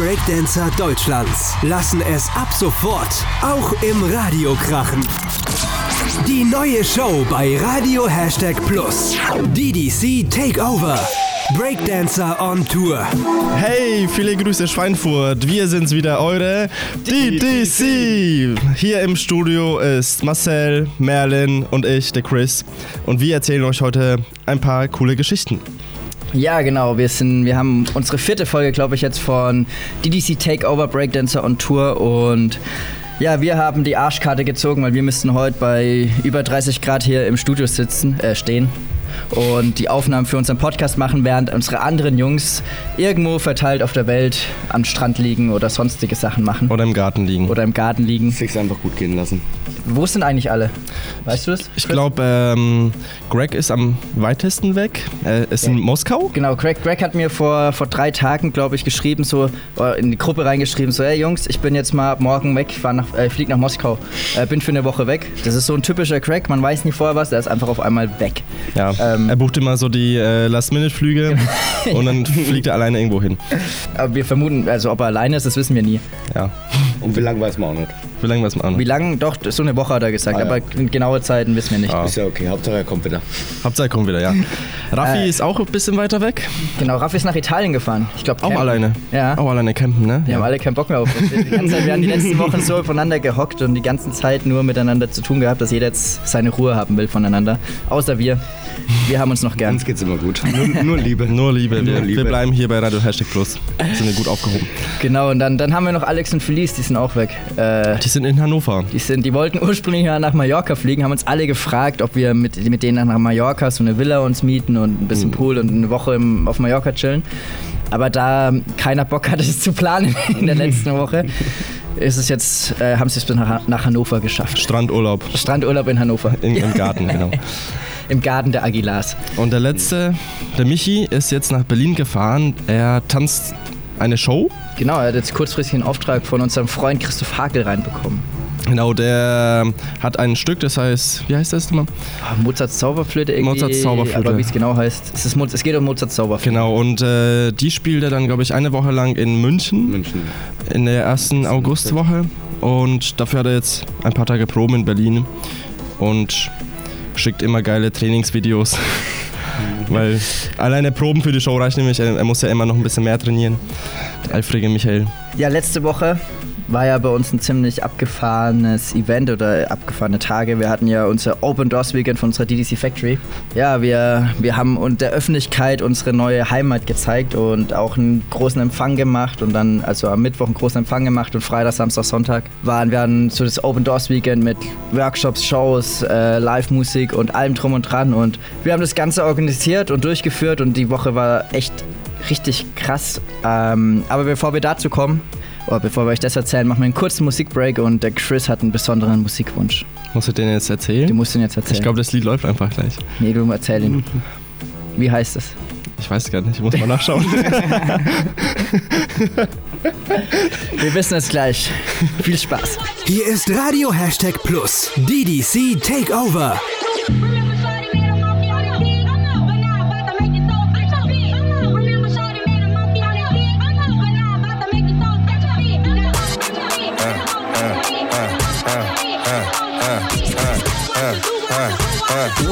Breakdancer Deutschlands lassen es ab sofort auch im Radio krachen. Die neue Show bei Radio Hashtag Plus. DDC Takeover. Breakdancer on Tour. Hey, viele Grüße Schweinfurt. Wir sind's wieder, eure DDC. Hier im Studio ist Marcel, Merlin und ich, der Chris. Und wir erzählen euch heute ein paar coole Geschichten. Ja, genau. Wir, sind, wir haben unsere vierte Folge, glaube ich, jetzt von DDC Takeover Breakdancer on Tour und ja, wir haben die Arschkarte gezogen, weil wir müssten heute bei über 30 Grad hier im Studio sitzen, äh, stehen und die Aufnahmen für unseren Podcast machen, während unsere anderen Jungs irgendwo verteilt auf der Welt am Strand liegen oder sonstige Sachen machen. Oder im Garten liegen. Oder im Garten liegen. Sich's einfach gut gehen lassen. Wo sind eigentlich alle? Weißt du das? Ich glaube, ähm, Greg ist am weitesten weg. Er ist in Moskau. Genau, Greg, Greg hat mir vor, vor drei Tagen, glaube ich, geschrieben, so äh, in die Gruppe reingeschrieben, so, hey Jungs, ich bin jetzt mal morgen weg, ich, nach, äh, fliege nach Moskau, äh, bin für eine Woche weg. Das ist so ein typischer Greg, man weiß nie vorher was, der ist einfach auf einmal weg. Ja, Ähm, er bucht immer so die äh, Last-Minute-Flüge und dann fliegt er alleine irgendwo hin. Aber wir vermuten, also ob er alleine ist, das wissen wir nie. Ja, Und wie lange weiß man auch nicht. wie lange weiß man auch Wie noch? lange? Doch, so eine Woche hat er gesagt, Ah, ja. aber genaue Zeiten wissen wir nicht. Ah. Ist ja okay, Hauptsache er kommt wieder. Hauptsache kommt wieder, ja. Raffi Äh, ist auch ein bisschen weiter weg. Genau, Raffi ist nach Italien gefahren. Ich glaube, Auch alleine. Ja. Auch alleine campen, ne? Wir haben alle keinen Bock mehr auf uns. Die ganze Zeit, wir haben die letzten Wochen so voneinander gehockt und die ganze Zeit nur miteinander zu tun gehabt, dass jeder jetzt seine Ruhe haben will voneinander. Außer wir. Wir haben uns noch gern. Uns geht's immer gut. Nur, nur Liebe. Nur Liebe. Wir, Nur Liebe. wir bleiben hier bei Radio Hashtag Plus. Sind wir gut aufgehoben. Genau, und dann, dann haben wir noch Alex und Felice, die sind auch weg. Äh, Die sind in Hannover. die, sind, die wollten ursprünglich ja nach Mallorca fliegen, haben uns alle gefragt, ob wir mit, mit denen nach Mallorca so eine Villa uns mieten und ein bisschen Pool und eine Woche im, auf Mallorca chillen. Aber da keiner Bock hatte, es zu planen in der letzten Woche, ist es jetzt, äh, haben sie es bis nach, nach Hannover geschafft. Strandurlaub. Strandurlaub in Hannover. In, Im Garten, genau. Im Garten der Aguilars. Und der letzte, der Michi, ist jetzt nach Berlin gefahren. Er tanzt eine Show. Genau, er hat jetzt kurzfristig einen Auftrag von unserem Freund Christoph Hakel reinbekommen. Genau, der hat ein Stück, das heißt, wie heißt das nochmal? Ah, Mozarts Zauberflöte irgendwie. Mozarts Zauberflöte. Aber wie es genau heißt. Es, ist, es geht um Mozarts Zauberflöte. Genau, und äh, die spielt er dann, glaube ich, eine Woche lang in München, München. in der ersten Augustwoche. Und dafür hat er jetzt ein paar Tage Proben in Berlin und schickt immer geile Trainingsvideos. Weil alleine Proben für die Show reicht nämlich, er, er muss ja immer noch ein bisschen mehr trainieren. Der eifrige Michael. Ja, letzte Woche war ja bei uns ein ziemlich abgefahrenes Event oder abgefahrene Tage. Wir hatten ja unser Open Doors Weekend von unserer DDC Factory. Ja, wir, wir haben und der Öffentlichkeit unsere neue Heimat gezeigt und auch einen großen Empfang gemacht und dann, also am Mittwoch einen großen Empfang gemacht und Freitag, Samstag, Sonntag waren wir dann so das Open Doors Weekend mit Workshops, Shows, äh, Live-Musik und allem drum und dran und wir haben das Ganze organisiert und durchgeführt und die Woche war echt richtig krass. Ähm, aber bevor wir dazu kommen, oder bevor wir euch das erzählen, machen wir einen kurzen Musikbreak und der Chris hat einen besonderen Musikwunsch. Musst du den jetzt Du erzählen? musst ihn jetzt erzählen. Ich glaube, das Lied läuft einfach gleich. nee, du erzähl ihn. Wie heißt es? Ich weiß gar nicht, ich muss mal nachschauen. Wir wissen es gleich. Viel Spaß. Hier ist Radio Hashtag Plus. DDC Takeover.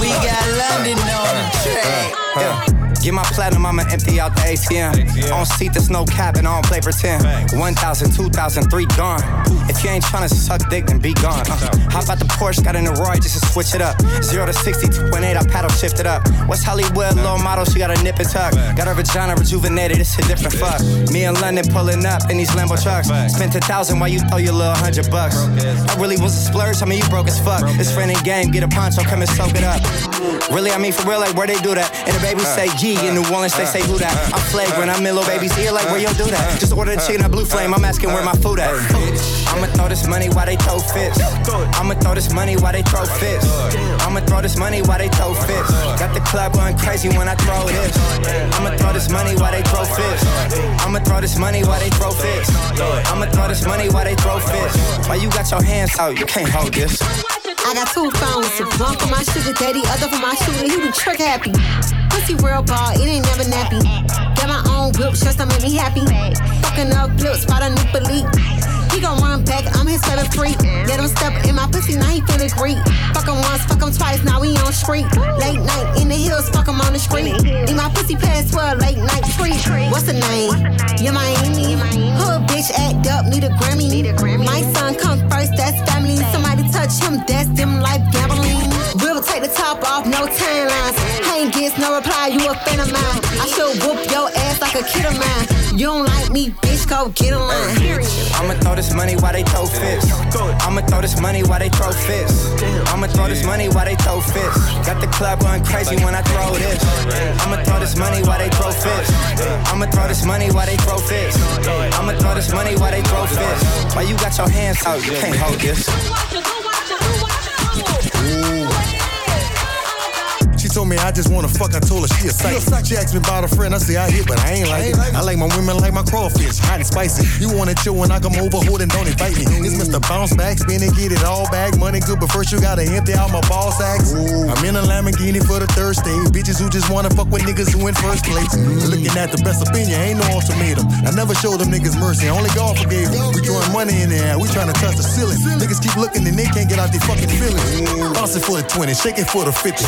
We got London on the track. Get my platinum, I'ma empty out the ATM. On seat, there's no cap, and I don't play pretend. 1,000, 2,000, 3 gone. If you ain't tryna suck dick, then be gone. Uh, hop out the Porsche, got in the Roy just to switch it up. 0 to 60, 2.8, I paddle shift it up. West Hollywood, low model, she got a nip and tuck. Got her vagina rejuvenated, it's a different fuck. Me and London pulling up in these Lambo trucks. Spent a thousand while you throw your little hundred bucks. I really was a splurge, I mean, you broke as fuck. It's friend and game, get a poncho, come and soak it up. Really, I mean, for real, like, where they do that? And the baby say, G, in New Orleans, they say, who that? I'm flagrant, I'm in little baby's ear, like, where you do that? Just order the chicken at Blue Flame, I'm asking where my food at. I'ma throw this money while they throw fits. I'ma throw this money while they throw fits. I'ma throw this money while they throw fits. Got the club going crazy when I throw this. I'ma throw this money while they throw fits. I'ma throw this money while they throw fits. I'ma throw this money while they throw fits. Why you got your hands out? You can't hold this. I got two phones, one for my sugar daddy, other for my shooter. He be trick happy. Pussy real ball, it ain't never nappy. Got my own whip, just to make me happy. Fucking up flips, spot a new belief. He gon' run back, I'm his favorite freak. Let him step in my pussy, now he feeling great. Fuck him once, fuck him twice, now we on street. Late night in the hills, fuck him on the street. Need my pussy pass for a late night treat. What's the name? Yeah, Miami. Hood bitch act up, need a Grammy. My son come first, that's family. Somebody touch him, that's them life gambling. We'll take the top off, no timelines. No reply, you a fan of mine. I should whoop your ass like a kid of mine. You don't like me, bitch, go get a line. I'ma throw this money while they throw fists. I'ma throw this money while they throw fists. I'ma throw this money while they throw fists. Got the club going crazy when I throw this. I'ma throw this money while they throw fists. I'ma throw this money while they throw fists. I'ma throw this money while they throw fists. Why you got your hands out? You can't hold this. Told me I just wanna fuck, I told her she a sight. She asked me about a friend, I say I hit, but I ain't like it. I like my women like my crawfish, hot and spicy. You wanna chill when I come over, hold and don't invite me. It's Mr. Bounce Back, spin and get it all back. Money good, but first you gotta empty out my ball sacks. I'm in a Lamborghini for the Thursday. Bitches who just wanna fuck with niggas who in first place. Looking at the best opinion, ain't no ultimatum. I never showed them niggas mercy, only God forgave them. We throwing money in the air, we to touch the ceiling. Niggas keep looking and they can't get out their fucking feelings. Bouncing for the 20, shaking for the 50.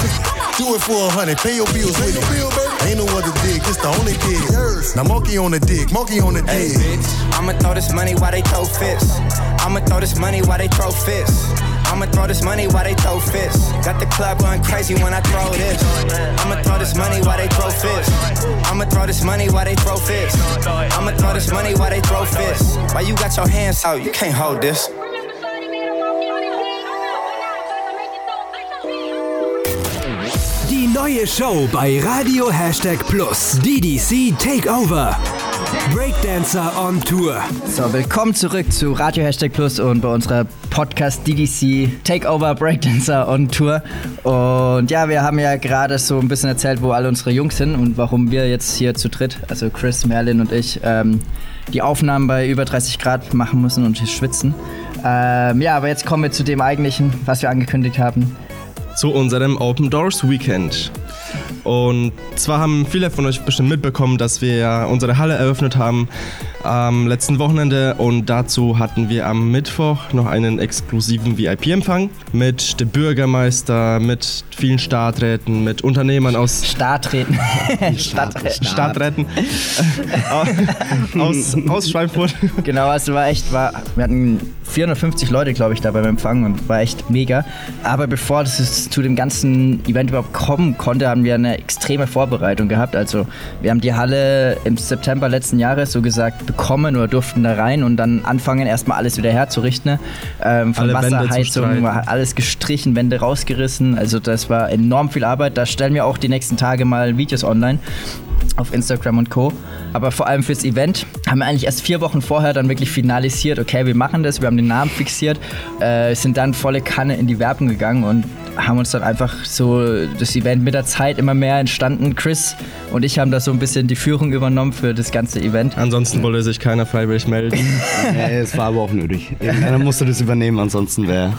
Do it for a hundred, pay your bills with it. Ain't no other dick, it's the only dick. Now monkey on the dick, monkey on the Hey, bitch. I'ma throw this money while they throw fists. I'ma throw this money while they throw fists. I'ma throw this money while they throw fists. Got the club going crazy when I throw this. I'ma throw this money while they throw fists. I'ma throw this money while they throw fists. I'ma throw this money while they throw fists. Why you got your hands out? You can't hold this. Neue Show bei Radio Hashtag Plus. DDC Takeover. Breakdancer on Tour. So, willkommen zurück zu Radio Hashtag Plus und bei unserer Podcast DDC Takeover Breakdancer on Tour. Und ja, wir haben ja gerade so ein bisschen erzählt, wo alle unsere Jungs sind und warum wir jetzt hier zu dritt, also Chris, Merlin und ich, ähm, die Aufnahmen bei über 30 Grad machen müssen und schwitzen. Ähm, ja, aber jetzt kommen wir zu dem eigentlichen, was wir angekündigt haben. Zu unserem Open Doors Weekend. Und zwar haben viele von euch bestimmt mitbekommen, dass wir unsere Halle eröffnet haben am letzten Wochenende und dazu hatten wir am Mittwoch noch einen exklusiven VIP-Empfang mit dem Bürgermeister, mit vielen Stadträten, mit Unternehmern aus Startreden. Stadträten. Stadträten aus, aus Schweinfurt. Genau, also war echt, war, wir hatten 450 Leute, glaube ich, da beim Empfang und war echt mega. Aber bevor das zu dem ganzen Event überhaupt kommen konnte, haben wir eine extreme Vorbereitung gehabt. Also wir haben die Halle im September letzten Jahres so gesagt bekommen oder durften da rein und dann anfangen erstmal alles wieder herzurichten. Ähm, von Alle Wasserheizung war alles gestrichen, Wände rausgerissen. Also das war enorm viel Arbeit. Da stellen wir auch die nächsten Tage mal Videos online auf Instagram und Co. Aber vor allem fürs Event haben wir eigentlich erst vier Wochen vorher dann wirklich finalisiert, okay, wir machen das, wir haben den Namen fixiert, äh, sind dann volle Kanne in die Werbung gegangen und haben uns dann einfach so das Event mit der Zeit immer mehr entstanden. Chris und ich haben da so ein bisschen die Führung übernommen für das ganze Event. Ansonsten wollte sich keiner freiwillig melden. Nee, es war aber auch nötig. Irgendeiner musste das übernehmen, ansonsten wäre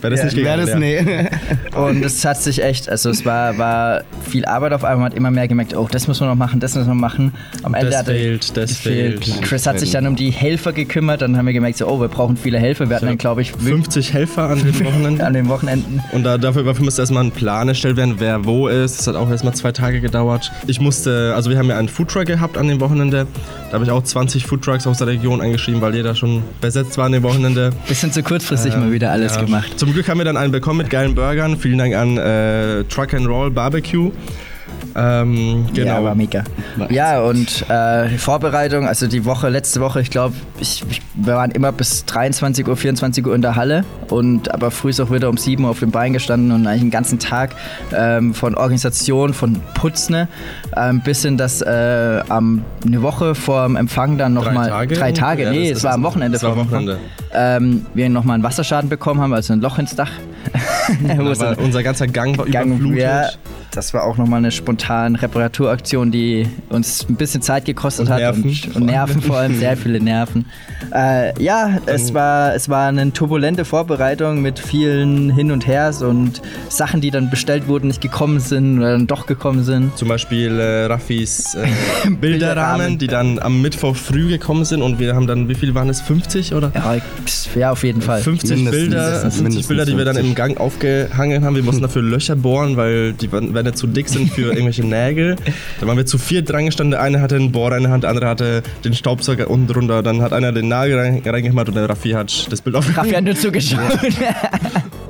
Wäre das nicht wär gegangen. das ja. nee. Und es hat sich echt, also es war, war viel Arbeit auf einmal, man hat immer mehr gemerkt, oh, das müssen wir noch machen, das müssen wir machen. Am Ende Das fehlt, das fehlt. Chris hat sich dann um die Helfer gekümmert, dann haben wir gemerkt, so, oh, wir brauchen viele Helfer. Wir hatten dann, glaube ich, 50 Helfer an den Wochenenden. an den Wochenenden. Und da, dafür, dafür musste erstmal ein Plan erstellt werden, wer wo ist. Das hat auch erstmal zwei Tage gedauert. Ich musste, also wir haben ja einen Foodtruck gehabt an dem Wochenende. Da habe ich auch 20 Foodtrucks aus der Region eingeschrieben, weil jeder schon besetzt war an dem Wochenende. Bisschen zu kurzfristig mal wieder alles Ja. gemacht. Zum Glück haben wir dann einen bekommen mit geilen Burgern. Vielen Dank an äh, Truck and Roll Barbecue. Ähm, genau. Ja, war mega. Ja, und äh, die Vorbereitung, also die Woche, letzte Woche, ich glaube, wir waren immer bis 23 Uhr, 24 Uhr in der Halle und aber früh ist auch wieder um 7 Uhr auf dem Bein gestanden und eigentlich den ganzen Tag ähm, von Organisation, von Putzen ähm, bis hin, dass äh, am, eine Woche vor dem Empfang dann Drei nochmal. Tage? Drei Tage, Ja, nee, es war am Wochenende das war am Empfang. Ähm, wir nochmal einen Wasserschaden bekommen haben, also ein Loch ins Dach. Es dann- unser ganzer Gang war Gang, überflutet. ja, Das war auch nochmal eine spontane Reparaturaktion, die uns ein bisschen Zeit gekostet Und hat. Nerven und, vor und Nerven vor allem, sehr viele Nerven. Äh, ja, es war, es war eine turbulente Vorbereitung mit vielen Hin und Hers und Sachen, die dann bestellt wurden, nicht gekommen sind oder dann doch gekommen sind. Zum Beispiel äh, Raffis äh, Bilderrahmen, die dann am Mittwoch früh gekommen sind und wir haben dann, wie viel waren es? 50 oder? Ja, ja auf jeden Fall. 50 Mindestens, Bilder, mindestens, 50 Bilder, die wir dann 50. im Gang aufgehangen haben. Wir mussten dafür Löcher bohren, weil die waren- nicht zu dick sind für irgendwelche Nägel. Dann waren wir zu viert dran gestanden. Der eine hatte einen Bohrer in der Hand, der andere hatte den Staubsauger unten drunter. Dann hat einer den Nagel rein- reingemacht und der Raffi hat das Bild aufgehangen. Raffi hat nur zugeschaut.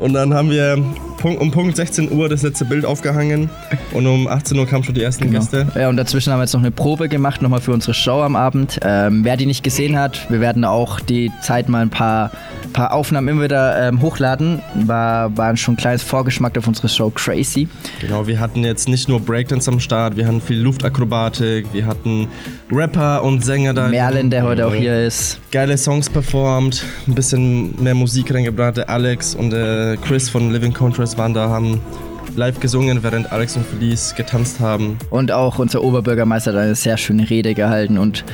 Und dann haben wir um Punkt 16 Uhr das letzte Bild aufgehangen und um 18 Uhr kamen schon die ersten Gäste. Ja, und dazwischen haben wir jetzt noch eine Probe gemacht, nochmal für unsere Show am Abend. Ähm, wer die nicht gesehen hat, wir werden auch die Zeit mal ein paar, paar Aufnahmen immer wieder ähm, hochladen. War, war schon ein kleines Vorgeschmack auf unsere Show Crazy. Genau, wir hatten jetzt nicht nur Breakdance am Start, wir hatten viel Luftakrobatik, wir hatten Rapper und Sänger da. Merlin, der heute auch hier ist. Geile Songs performt, ein bisschen mehr Musik reingebracht. Der Alex und der Chris von Living Contrast waren da, haben live gesungen, während Alex und Felice getanzt haben. Und auch unser Oberbürgermeister hat eine sehr schöne Rede gehalten und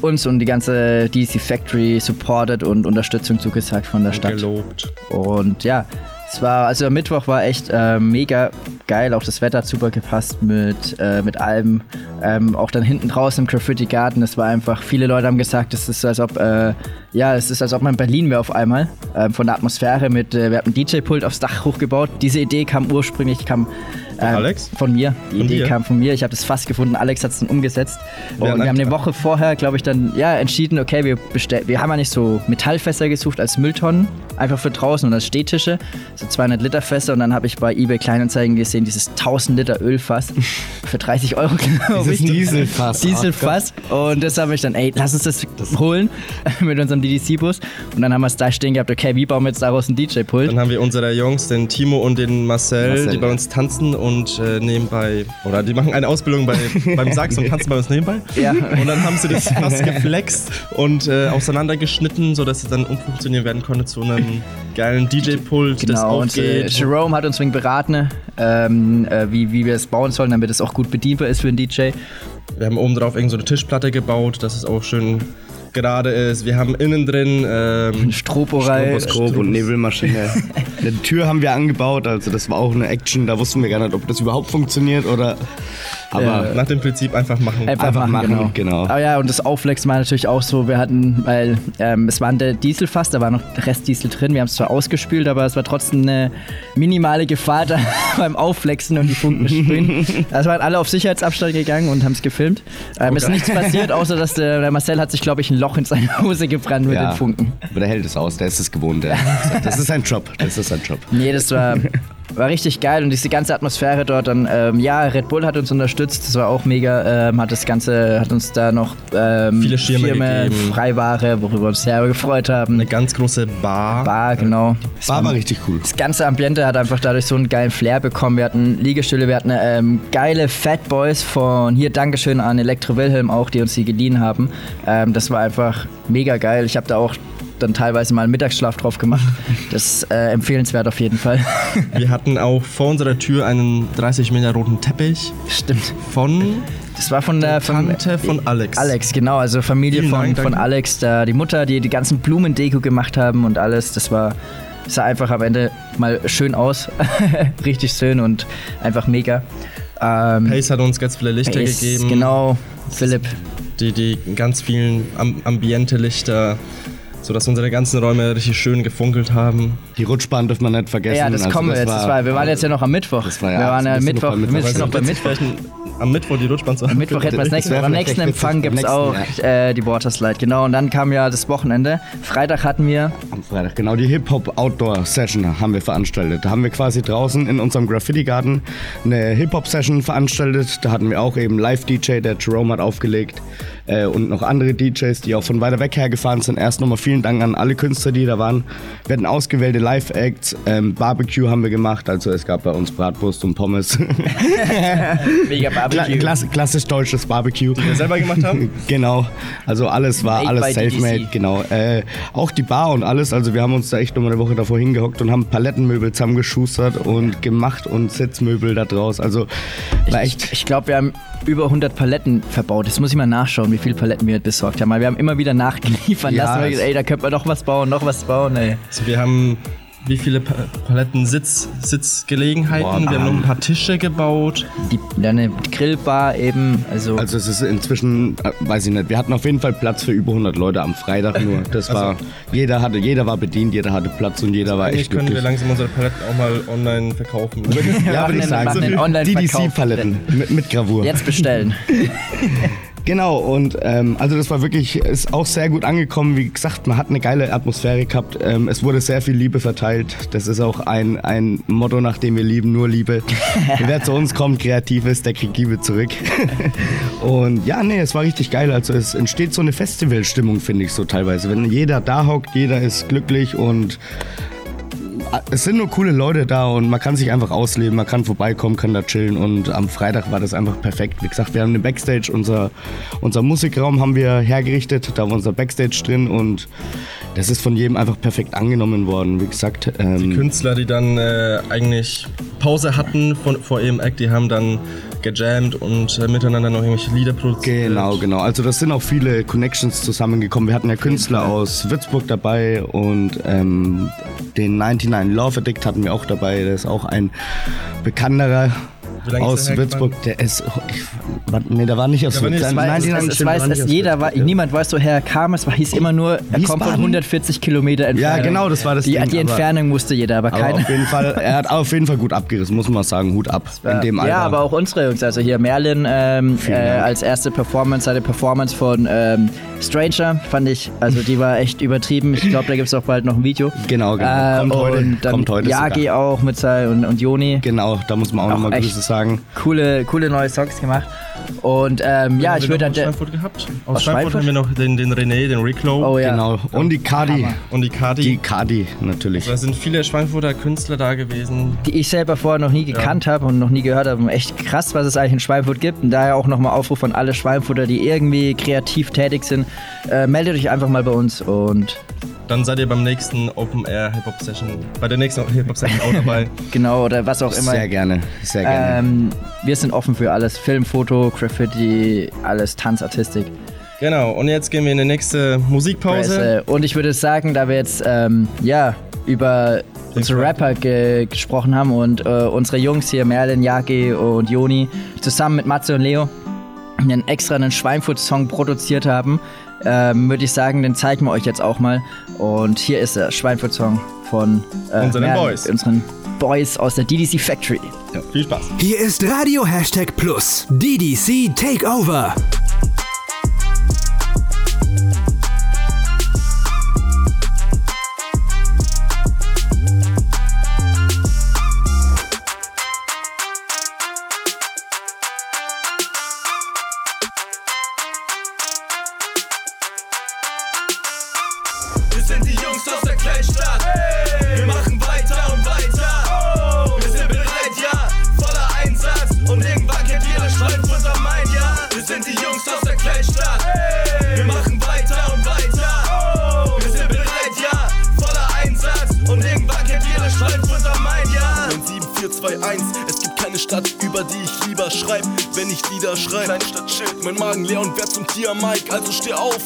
uns und die ganze DC Factory supported und Unterstützung zugesagt von der Stadt. Gelobt. Und ja, es war, also der Mittwoch war echt äh, mega geil. Auch das Wetter hat super gepasst mit, äh, mit allem. Ähm, auch dann hinten draußen im Graffiti Garden. Es war einfach, viele Leute haben gesagt, es ist als ob, äh, ja, es ist als ob man in Berlin wäre auf einmal. Ähm, von der Atmosphäre mit, äh, wir hatten einen DJ-Pult aufs Dach hochgebaut. Diese Idee kam ursprünglich, kam ähm, Alex? von mir. Die Von Idee dir? kam von mir. Ich habe das fast gefunden. Alex hat es dann umgesetzt. Wer Und wir haben eine Woche vorher, glaube ich, dann ja entschieden, okay, wir wir haben ja nicht so Metallfässer gesucht als Mülltonnen, einfach für draußen und als Stehtische, so 200 Liter Fässer und dann habe ich bei eBay Kleinanzeigen gesehen, dieses 1000 Liter Ölfass für 30 Euro, glaube Dieses ich. Dieselfass. Dieselfass. Und das habe ich dann, ey, lass uns das, holen mit unserem DDC-Bus. Und dann haben wir es da stehen gehabt, okay, wie bauen wir jetzt daraus ein DJ-Pult? Dann haben wir unsere Jungs, den Timo und den Marcel, Marcel, die bei ja. uns tanzen und äh, nebenbei, oder die machen eine Ausbildung bei, beim Sachs und tanzen bei uns nebenbei. Ja. Und dann haben sie das Fass geflext und äh, auseinandergeschnitten, sodass es dann umfunktionieren werden konnte zu einem geilen DJ-Pult, das Genau, und äh, aufgeht. Jerome hat uns wegen beraten, ähm, äh, wie, wie wir es bauen sollen, damit es auch gut bedienbar ist für einen DJ. Wir haben oben drauf irgend so eine Tischplatte gebaut, dass es auch schön gerade ist. Wir haben innen drin ähm, Stroborai. Stroboskop und Nebelmaschine. Eine Tür haben wir angebaut, also das war auch eine Action. Da wussten wir gar nicht, ob das überhaupt funktioniert oder. Aber nach dem Prinzip einfach machen. Einfach, Einfach machen, machen, genau. genau. Aber ja, und das Aufflexen war natürlich auch so, wir hatten, weil ähm, es war der Dieselfass, da war noch Restdiesel drin, wir haben es zwar ausgespült, aber es war trotzdem eine minimale Gefahr da beim Aufflexen und die Funken sprühen. Also waren alle auf Sicherheitsabstand gegangen und haben es gefilmt. Ähm, ist nichts passiert, außer dass der, der Marcel hat sich, glaube ich, ein Loch in seine Hose gebrannt mit ja, den Funken. aber der hält es aus, der ist es gewohnt. Der, das ist sein Job, das ist sein Job. Nee, das war, war richtig geil und diese ganze Atmosphäre dort dann, ähm, ja, Red Bull hat uns unterstützt, das war auch mega, ähm, hat das Ganze, hat uns da noch ähm, Viele Schirme gegeben. Freiware, worüber wir uns sehr gefreut haben. Eine ganz große Bar. Bar, genau. Das War richtig cool. das ganze Ambiente hat einfach dadurch so einen geilen Flair bekommen. Wir hatten Liegestühle, wir hatten ähm, geile Fat Boys von hier, Dankeschön an Elektro Wilhelm auch, die uns die geliehen haben. Ähm, das war einfach mega geil. Ich habe da auch dann teilweise mal einen Mittagsschlaf drauf gemacht. Das ist äh, empfehlenswert auf jeden Fall. Wir hatten auch vor unserer Tür einen 30 Meter roten Teppich Stimmt. von Das war von der von, Tante von Alex. Alex, genau, also Familie Vielen von, Dank, von. Alex, da die Mutter, die die ganzen Blumendeko gemacht haben und alles. Das war sah einfach am Ende mal schön aus, richtig schön und einfach mega. Ähm, Pace hat uns ganz viele Lichter Pace, gegeben. Genau, Philipp. Die, die ganz vielen Am Ambiente-Lichter, sodass unsere ganzen Räume richtig schön gefunkelt haben. Die Rutschbahn dürfen wir nicht vergessen. Ja, das Also kommen wir jetzt. War, wir waren jetzt ja noch am Mittwoch. Das war ja- wir waren ja das müssen Mittwoch, wir müssen noch beim Mittwoch. Am Mittwoch die Rutschbahn zu Am Mittwoch hätten wir das nächste Mal. Am nächsten. Empfang Am gibt es auch äh, die Waterslide. Genau, und dann kam ja das Wochenende. Freitag hatten wir Am Freitag, genau, die Hip-Hop-Outdoor-Session haben wir veranstaltet. Da haben wir quasi draußen in unserem Graffiti-Garten eine Hip-Hop-Session veranstaltet. Da hatten wir auch eben Live-DJ, der Jerome hat aufgelegt. Äh, und noch andere DJs, die auch von weiter weg her gefahren sind. Erst nochmal vielen Dank an alle Künstler, die da waren. Wir hatten ausgewählte Live-Acts, ähm, Barbecue haben wir gemacht, also es gab bei uns Bratwurst und Pommes. Mega Kla Barbecue. klass klassisch deutsches Barbecue. wir selber gemacht haben. Genau, also alles war Made alles self-made, genau. Äh, auch die Bar und alles, also wir haben uns da echt nochmal eine Woche davor hingehockt und haben Palettenmöbel zusammengeschustert und gemacht und Sitzmöbel da draus. Also war echt. Ich glaube, wir haben über 100 Paletten verbaut. Jetzt muss ich mal nachschauen, wie viele Paletten wir besorgt haben. Wir haben immer wieder nachgeliefert Ja, lassen. Wir es- gesagt, ey, da könnte man noch was bauen, noch was bauen, ey. Also wir haben wie viele Pa- Paletten Sitz, Sitzgelegenheiten? Boah, wir haben noch ein paar Tische gebaut. Die, dann eine Grillbar eben. Also, Also es ist inzwischen, äh, weiß ich nicht, wir hatten auf jeden Fall Platz für über 100 Leute am Freitag nur. Das war, jeder hatte, jeder war bedient, jeder hatte Platz und jeder war Eigentlich echt können wir langsam unsere Paletten auch mal online verkaufen. Ja, würde ich sagen. Online-Verkauf. DDC-Paletten mit, mit Gravur. jetzt bestellen. Genau, und ähm, also das war wirklich, ist auch sehr gut angekommen. Wie gesagt, man hat eine geile Atmosphäre gehabt. Ähm, es wurde sehr viel Liebe verteilt. Das ist auch ein, ein Motto, nach dem wir lieben, nur Liebe. Wer zu uns kommt, kreativ ist, der kriegt Liebe zurück. und ja, nee, es war richtig geil. Also es entsteht so eine Festivalstimmung, finde ich so teilweise. Wenn jeder da hockt, jeder ist glücklich und es sind nur coole Leute da und man kann sich einfach ausleben, man kann vorbeikommen, kann da chillen und am Freitag war das einfach perfekt. Wie gesagt, wir haben eine Backstage, unser, unser Musikraum haben wir hergerichtet, da war unser Backstage drin und das ist von jedem einfach perfekt angenommen worden. Wie gesagt, Die ähm, Künstler, die dann äh, eigentlich Pause hatten von, vor ihrem Act, die haben dann gejammt und äh, miteinander noch irgendwelche Lieder produziert. Genau, genau. Also das sind auch viele Connections zusammengekommen. Wir hatten ja Künstler aus Würzburg dabei und ähm, den 99 Love Addict hatten wir auch dabei. Der ist auch ein bekannterer aus Würzburg. Der ist, ich, warte, nee, der war nicht aus war Würzburg. das Es, weiß, es jeder, war, niemand weiß, woher er kam. Es war, hieß immer nur, er kommt von Wiesbaden? 140 Kilometer Entfernung. Ja, genau, das war das Die, Ding, die Entfernung wusste jeder, aber Aber keiner. auf jeden Fall, er hat auf jeden Fall gut abgerissen, muss man sagen. Hut ab in dem Alter. Ja, aber auch unsere Jungs. Also hier Merlin ähm, äh, als erste Performance, seine Performance von ähm, Stranger fand ich, also die war echt übertrieben. Ich glaube, da gibt es auch bald noch ein Video. Genau, genau. Äh, Kommt heute, Und dann kommt heute Yagi sogar. auch mit sein und, und Joni. Genau, da muss man auch, Auch nochmal Grüße sagen. Coole, coole neue Songs gemacht. Und ähm, ja, ich würde dann. Schweinfurt gehabt. Aus, Schweinfurt, Schweinfurt? haben wir noch den, den René, den Reclo Oh ja. Genau. Und die Kadi. Und die Kadi. Die Kadi, natürlich. da sind viele Schweinfurter Künstler da gewesen. die ich selber vorher noch nie gekannt habe und noch nie gehört habe. Und Echt krass, was es eigentlich in Schweinfurt gibt. Und daher auch nochmal Aufruf an alle Schweinfurter, die irgendwie kreativ tätig sind. Äh, meldet euch einfach mal bei uns und Dann seid ihr beim nächsten Open Air Hip Hop Session, bei der nächsten Hip Hop Session auch dabei. genau oder was auch immer. Sehr gerne, sehr gerne. Ähm, wir sind offen für alles. Film, Foto, Graffiti, alles Tanzartistik. genau, und jetzt gehen wir in die nächste Musikpause. Presse. Und ich würde sagen, da wir jetzt ähm, ja über unsere Rapper ge gesprochen haben und äh, unsere Jungs hier, Merlin, Yagi und Joni, zusammen mit Matze und Leo einen extra einen Schweinfurt-Song produziert haben, ähm, würde ich sagen, den zeigen wir euch jetzt auch mal. Und hier ist der Schweinfurt-Song von äh, Unseren Merlin, Boys. unseren Boys aus der DDC Factory. Viel Spaß. Hier ist Radio Hashtag Plus. DDC Takeover.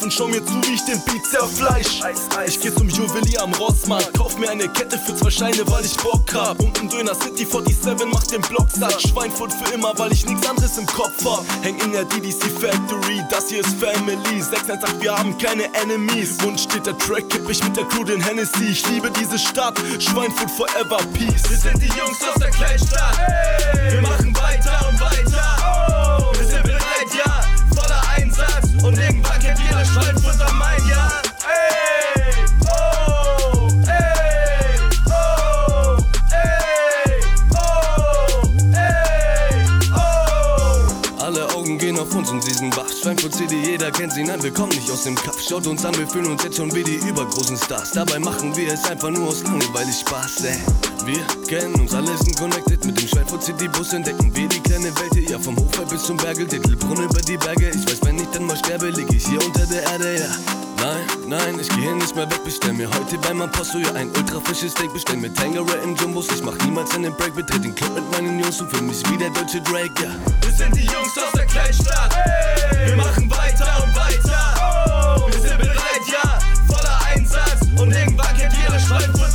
Und schau mir zu, wie ich den Beat zerfleisch. Ich geh zum Juwelier am Rossmarkt, kauf mir eine Kette für zwei Scheine, weil ich Bock hab. Und ein Döner City 47 macht den Block satt. Schweinfurt für immer, weil ich nix anderes im Kopf hab. Häng in der DDC Factory, das hier ist Family. 618, wir haben keine Enemies. Und steht der Track, kipp ich mit der Crew den Hennessy. Ich liebe diese Stadt, Schweinfurt forever, peace. Wir sind die Jungs aus der Kleinstadt. Wir machen weiter und weiter. Wir sind Und irgendwann kennt jeder Schweinfurter Main, ja. Ey, oh, ey, oh, ey, oh, ey, oh. Alle Augen gehen auf uns und sie sind Schweinfurt City, jeder kennt sie, nein, wir kommen nicht aus dem Kaff. Schaut uns an, wir fühlen uns jetzt schon wie die übergroßen Stars. Dabei machen wir es einfach nur aus Langeweile Spaß, ey. Wir kennen uns alle, sind connected mit dem Schweinfurt City Bus entdecken wir die kleine Welt ja vom Hochfeld bis zum Bergel, Dittelbrunn über die Berge. Ich weiß, wenn ich dann mal sterbe, lieg ich hier unter der Erde, ja. Nein, nein, ich gehe nicht mehr weg, bestell mir heute bei meinem Passo ja ein ultra frisches Steak, bestell mir Tangeray im Jumbos, ich mach niemals einen Break, betritt den Club mit meinen Jungs und fühl mich wie der deutsche Drake, ja. Wir sind die Jungs aus der Kleinstadt, wir machen weiter und weiter, wir sind bereit, ja, voller Einsatz. Und irgendwann kennt jeder Schweinfurt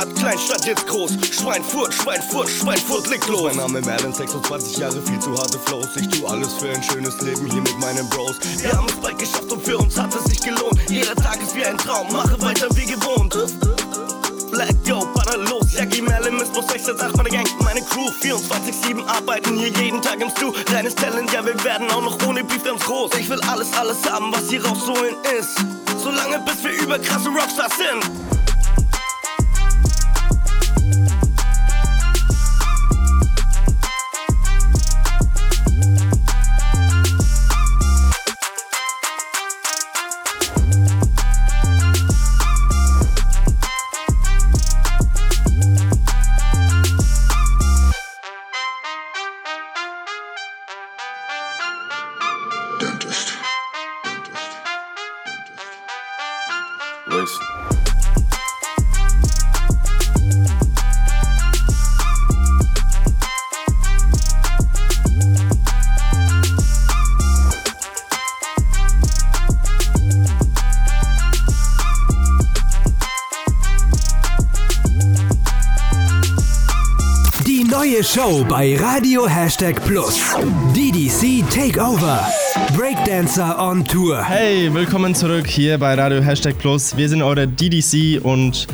Kleinstadt, Kleinstadt, jetzt groß. Schweinfurt, Schweinfurt, Schweinfurt liegt los. Mein Name Merlin, 26 Jahre, viel zu harte Flows. Ich tu alles für ein schönes Leben hier mit meinen Bros. Wir haben es bald geschafft und für uns hat es sich gelohnt. Jeder Tag ist wie ein Traum, mache weiter wie gewohnt. Black Yo, baller los, Jackie Merlin, Miss Boss 668 meine Gang, meine Crew 24-7 arbeiten hier jeden Tag im Stu Reines Talent, ja wir werden auch noch ohne Beef ganz groß Ich will alles, alles haben, was hier rausholen ist Solange bis wir über krasse Rockstars sind Show bei Radio Hashtag Plus. DDC Takeover. Breakdancer on Tour. Hey, willkommen zurück hier bei Radio Hashtag Plus. Wir sind eure DDC und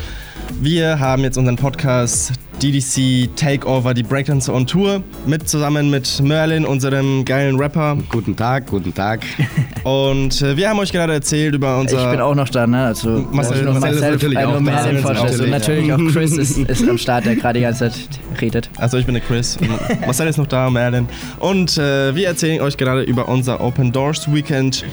wir haben jetzt unseren Podcast DDC Takeover, die Breakdancer on Tour, mit zusammen mit Merlin, unserem geilen Rapper. Guten Tag, guten Tag. Und äh, wir haben euch gerade erzählt über unser. Ich bin auch noch da, ne? Also Marcel- nur Marcel ist natürlich äh, auch da. Merlin Marcel ist vorstellst. Und natürlich, natürlich auch Chris ist, ist am Start, der gerade die ganze Zeit redet. Also ich bin der Chris. und Marcel ist noch da, Merlin. Und äh, wir erzählen euch gerade über unser Open Doors Weekend,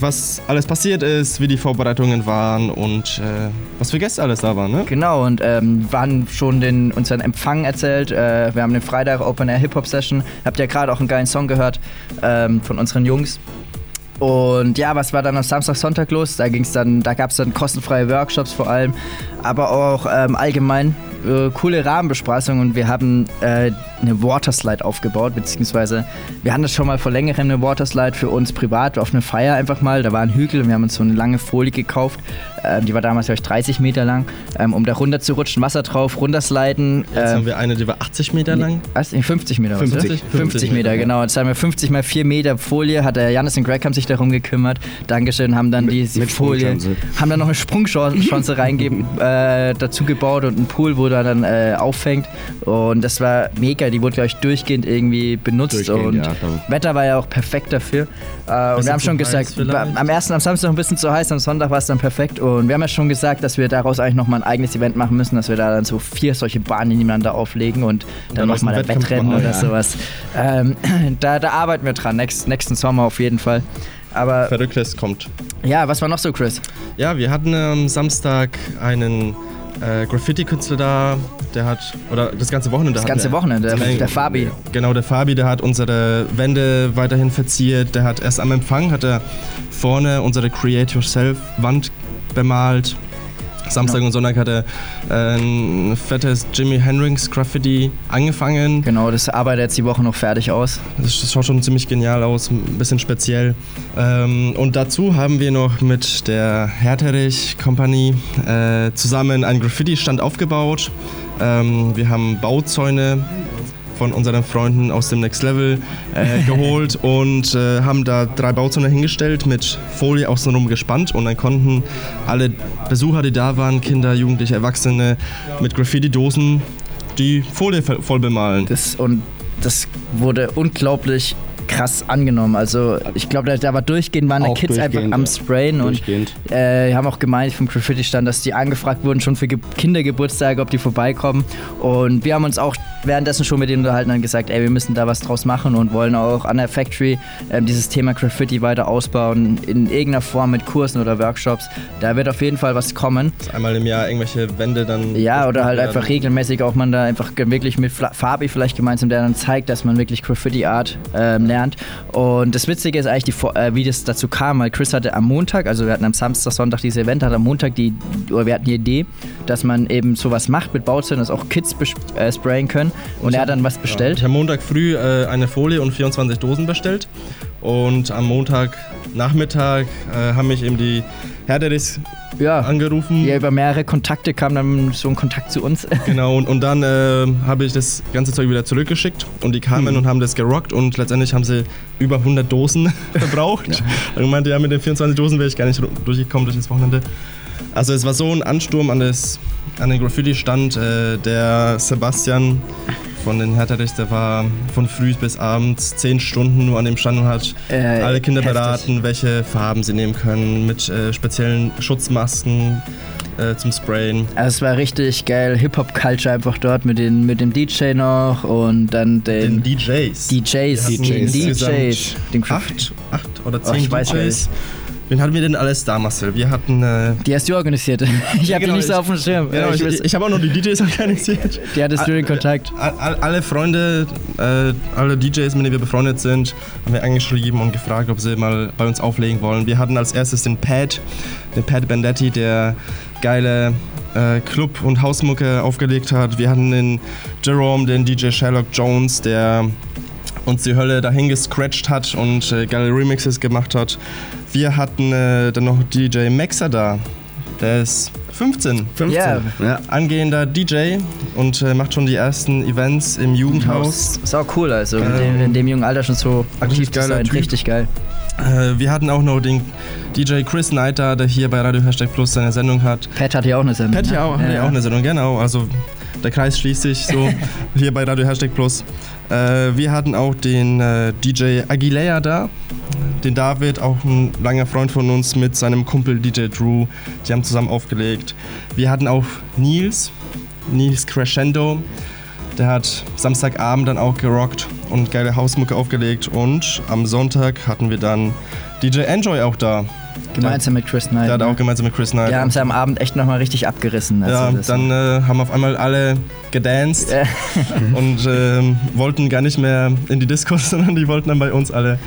was alles passiert ist, wie die Vorbereitungen waren und äh, was für Gäste alles da waren, ne? Genau, und ähm, waren schon den, unseren Empfang erzählt. Äh, wir haben den Freitag Open Air Hip Hop Session. Habt ja gerade auch einen geilen Song gehört ähm, von unseren Jungs. Und ja, was war dann am Samstag, Sonntag los? Da dann, da gab es dann kostenfreie Workshops vor allem, aber auch ähm, allgemein äh, coole Rahmenbespaßung und wir haben äh, eine Waterslide aufgebaut, beziehungsweise wir hatten das schon mal vor längerem eine Waterslide für uns privat auf eine Feier einfach mal. Da war ein Hügel und wir haben uns so eine lange Folie gekauft. Ähm, die war damals, glaube ich, 30 Meter lang, ähm, um da runter zu rutschen, Wasser drauf, runtersliden. Jetzt ähm, haben wir eine, die war 80 Meter lang. was? Nee, 50 Meter. was, 50. oder? 50 Meter, genau. Jetzt haben wir 50 mal 4 Meter Folie. Hat der Janis und Greg haben sich darum gekümmert. Dankeschön, haben dann die mit Folie, haben dann noch eine Sprungchance reingeben, äh, dazu gebaut und einen Pool, wo er dann äh, auffängt. Und das war mega. Die wurde, glaube ich, durchgehend irgendwie benutzt. Durchgehend, und ja, Wetter war ja auch perfekt dafür. Äh, und wir haben schon gesagt, am ersten, am Samstag ein bisschen zu heiß, am Sonntag war es dann perfekt. Und wir haben ja schon gesagt, dass wir daraus eigentlich nochmal ein eigenes Event machen müssen, dass wir da dann so vier solche Bahnen nebeneinander auflegen und dann dann nochmal noch ein Wettrennen oder ja. sowas. Ähm, da, da arbeiten wir dran, nächst, nächsten Sommer auf jeden Fall. Aber Verrücktes kommt. ja, was war noch so, Chris? Ja, wir hatten am Samstag einen äh, Graffiti-Künstler da, der hat, oder das ganze Wochenende Das ganze Wochenende, der, der Fabi. Genau, der Fabi, der hat unsere Wände weiterhin verziert. Der hat erst am Empfang, hat er vorne unsere Create Yourself Wand bemalt. Samstag und Sonntag hat er äh, ein fettes Jimi Hendrix Graffiti angefangen. Genau, das arbeitet jetzt die Woche noch fertig aus. Das das schaut schon ziemlich genial aus, ein bisschen speziell. Ähm, und dazu haben wir noch mit der Herterich Company äh, zusammen einen Graffiti-Stand aufgebaut. Ähm, wir haben Bauzäune von unseren Freunden aus dem Next Level äh, geholt und äh, haben da drei Bauzäune hingestellt mit Folie außenrum gespannt und dann konnten alle Besucher, die da waren, Kinder, Jugendliche, Erwachsene, mit Graffiti-Dosen die Folie voll bemalen. Das, und das wurde unglaublich krass angenommen. Also ich glaube, da, war durchgehend, waren die Kids einfach am ja. Sprayen und äh, haben auch gemeint vom Graffiti-Stand, dass die angefragt wurden schon für Ge Kindergeburtstage, ob die vorbeikommen. Und wir haben uns auch währenddessen schon mit denen unterhalten und gesagt, ey, wir müssen da was draus machen und wollen auch an der Factory ähm, dieses Thema Graffiti weiter ausbauen in irgendeiner Form mit Kursen oder Workshops. Da wird auf jeden Fall was kommen. Einmal im Jahr irgendwelche Wände dann. Ja, oder halt werden. einfach regelmäßig auch man da einfach wirklich mit Fabi vielleicht gemeinsam, der dann zeigt, dass man wirklich Graffiti Art ähm, lernt. Und das Witzige ist eigentlich, die, äh, wie das dazu kam, weil Chris hatte am Montag, also wir hatten am Samstag, Sonntag dieses Event, hat am Montag die, oder wir hatten die Idee, dass man eben sowas macht mit Bauzellen, dass auch Kids äh, sprayen können. Und er hat dann was Ich bestellt. habe Montag früh äh, eine Folie und 24 Dosen bestellt. Und am Montagnachmittag äh, haben mich eben die Herderis Ja. angerufen. Ja, über mehrere Kontakte kam dann so ein Kontakt zu uns. Genau, und, und dann äh, habe ich das ganze Zeug wieder zurückgeschickt und die kamen und haben das gerockt und letztendlich haben sie über 100 Dosen verbraucht. Und ich meinte, ja, mit den 24 Dosen wäre ich gar nicht durchgekommen durch das Wochenende. Also es war so ein Ansturm an, das, an den Graffiti-Stand. Äh, der Sebastian von den Hertha-Rechts, der war von früh bis abends 10 Stunden nur an dem Stand und hat Äh, alle Kinder heftig. beraten, welche Farben sie nehmen können, mit äh, speziellen Schutzmasken äh, zum Sprayen. Also es war richtig geil, Hip-Hop-Culture einfach dort mit, den, mit dem DJ noch und dann den, Den DJs. DJs, DJs. Den acht, acht oder Oh, zehn gar DJs. Wen hatten wir denn alles da, Marcel? Wir hatten. Äh, Die hast du organisiert. Ich habe genau, die nicht so auf dem Schirm. genau, ich, ich, ich habe auch noch die DJs organisiert. die hattest du den Kontakt. All, all, alle Freunde, äh, alle DJs, mit denen wir befreundet sind, haben wir angeschrieben und gefragt, ob sie mal bei uns auflegen wollen. Wir hatten als erstes den Pat, den Pat Bandetti, der geile äh, Club- und Hausmucke aufgelegt hat. Wir hatten den Jerome, den DJ Sherlock Jones, der uns die Hölle dahin gescratcht hat und äh, geile Remixes gemacht hat. Wir hatten äh, dann noch DJ Maxer da. Der ist 15. 15. Ja. ja. Angehender DJ und äh, macht schon die ersten Events im Jugendhaus. Ist auch cool, also in, Ähm, dem, in dem jungen Alter schon so aktiv zu sein. Typ. Richtig geil. Äh, wir hatten auch noch den DJ Chris Knight da, der hier bei Radio Hashtag Plus seine Sendung hat. Pat hat ja auch eine Sendung. Pat ja auch, hat ja auch eine Sendung, genau. Also der Kreis schließt sich so hier bei Radio Hashtag Plus. Äh, wir hatten auch den äh, DJ Aguilera da, den David, auch ein langer Freund von uns mit seinem Kumpel DJ Drew. Die haben zusammen aufgelegt. Wir hatten auch Nils, Nils Crescendo. Der hat Samstagabend dann auch gerockt und geile Hausmucke aufgelegt. Und am Sonntag hatten wir dann DJ Enjoy auch da. Gemeinsam mit Chris Knight. Der hat ne? auch gemeinsam mit Chris Knight. Die haben es am Abend echt nochmal richtig abgerissen. Also Ja, dann äh, haben auf einmal alle gedanced und ähm, wollten gar nicht mehr in die Diskos, sondern die wollten dann bei uns alle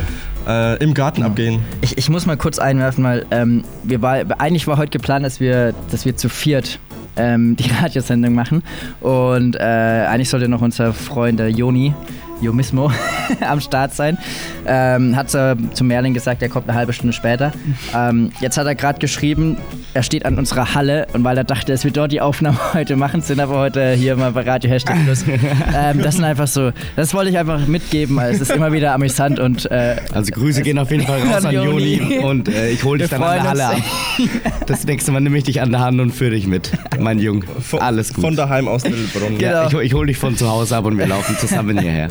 äh, im Garten abgehen. Ich, ich muss mal kurz einwerfen, weil ähm, wir war, eigentlich war heute geplant, dass wir, dass wir zu viert ähm, die Radiosendung machen. Und äh, eigentlich sollte noch unser Freund der Joni, Jomismo, am Start sein. Ähm, hat äh, zu Merlin gesagt, er kommt eine halbe Stunde später. Ähm, jetzt hat er gerade geschrieben, er steht an unserer Halle und weil er dachte, dass wir dort die Aufnahme heute machen, sind aber heute hier mal bei Radio Hashtag Plus. ähm, das sind einfach so, das wollte ich einfach mitgeben, weil es ist immer wieder amüsant und äh, Also Grüße gehen auf jeden Fall raus an Joni. Joni und äh, ich hole dich Wir dann an der Halle ab. Das nächste Mal nehme ich dich an der Hand und führe dich mit, mein Junge. Alles gut. Von daheim aus Littlebronn. ja, Genau. ich, ich hole dich von zu Hause ab und wir laufen zusammen hierher.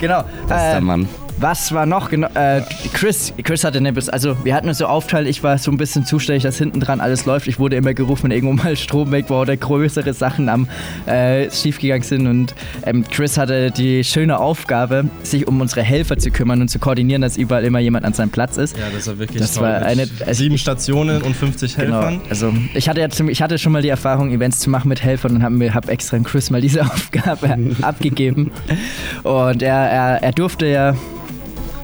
Genau. Das ist der Mann. Was war noch genau? Äh, Chris, Chris hatte bis- also wir hatten uns so aufteilt, ich war so ein bisschen zuständig, dass hinten dran alles läuft. Ich wurde immer gerufen, wenn irgendwo mal Strom weg war oder größere Sachen am äh, schiefgegangen sind. Und ähm, Chris hatte die schöne Aufgabe, sich um unsere Helfer zu kümmern und zu koordinieren, dass überall immer jemand an seinem Platz ist. Ja, das war wirklich Das toll. war eine- also sieben Stationen und 50 Helfern. Genau. Also ich hatte ja zum, ich hatte schon mal die Erfahrung, Events zu machen mit Helfern und habe hab extra an Chris mal diese Aufgabe abgegeben. Und er, er, er durfte ja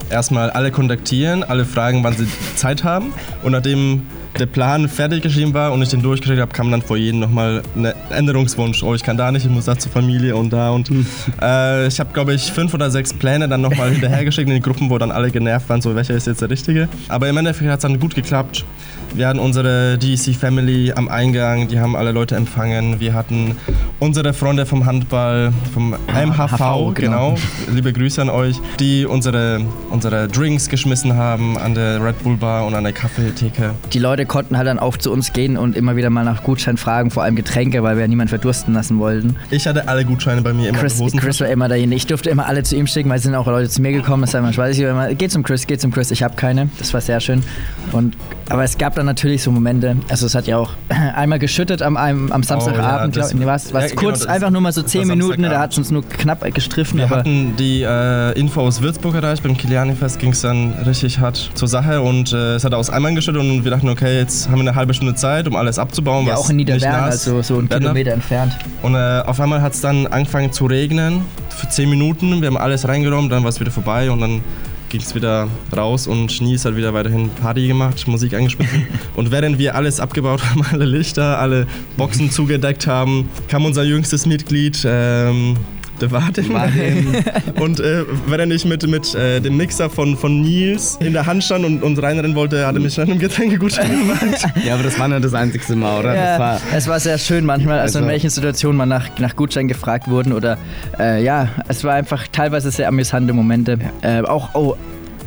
Erstmal alle kontaktieren, alle fragen, wann sie Zeit haben. Und nachdem der Plan fertig geschrieben war und ich den durchgekriegt habe, kam dann vor jedem nochmal ein Änderungswunsch. Oh, ich kann da nicht, ich muss da zur Familie und da. Und äh, ich habe, glaube ich, fünf oder sechs Pläne dann nochmal hinterhergeschickt in die Gruppen, wo dann alle genervt waren, so welcher ist jetzt der richtige. Aber im Endeffekt hat es dann gut geklappt. Wir hatten unsere DC Family am Eingang, die haben alle Leute empfangen. Wir hatten unsere Freunde vom Handball, vom MHV, HV, genau. genau. liebe Grüße an euch, die unsere, unsere Drinks geschmissen haben an der Red Bull Bar und an der Kaffeetheke. Die Leute konnten halt dann auch zu uns gehen und immer wieder mal nach Gutschein fragen, vor allem Getränke, weil wir ja niemanden verdursten lassen wollten. Ich hatte alle Gutscheine bei mir immer Chris. Chris war immer derjenige. Ich durfte immer alle zu ihm schicken, weil es sind auch Leute zu mir gekommen. Das immer, ich weiß nicht, immer, geh zum Chris, geh zum Chris. Ich habe keine. Das war sehr schön. Und, aber es gab dann natürlich so Momente, also es hat ja auch einmal geschüttet am, am, am Samstagabend, Oh, das- glaub, nee, was, was ja, genau, kurz, das- einfach nur mal so das 10 war Minuten, ne, da hat es uns nur knapp gestriffen, Wir aber hatten die äh, Info aus Würzburg erreicht. Beim Kiliani-Fest ging es dann richtig hart zur Sache und äh, es hat aus Eimern geschüttet und wir dachten, okay, jetzt haben wir eine halbe Stunde Zeit, um alles abzubauen. ja auch in ist. also so einen Werner. Kilometer entfernt. Und äh, auf einmal hat es dann angefangen zu regnen für 10 Minuten. Wir haben alles reingeräumt, dann war es wieder vorbei und dann ging es wieder raus und Schnees hat wieder weiterhin Party gemacht, Musik angeschmissen. und während wir alles abgebaut haben, alle Lichter, alle Boxen zugedeckt haben, kam unser jüngstes Mitglied, ähm, der Vadim. und äh, wenn er nicht mit, mit äh, dem Mixer von, von Nils in der Hand stand und, und reinrennen wollte, hat er mich nach einem Getränkegutschein gemacht. Ja, aber das war nicht das einzige Mal, oder? Das Ja, war, es war sehr schön manchmal, also in Also- welchen Situationen man nach, nach Gutschein gefragt wurden oder äh, ja, es war einfach teilweise sehr amüsante Momente. Äh, auch, oh,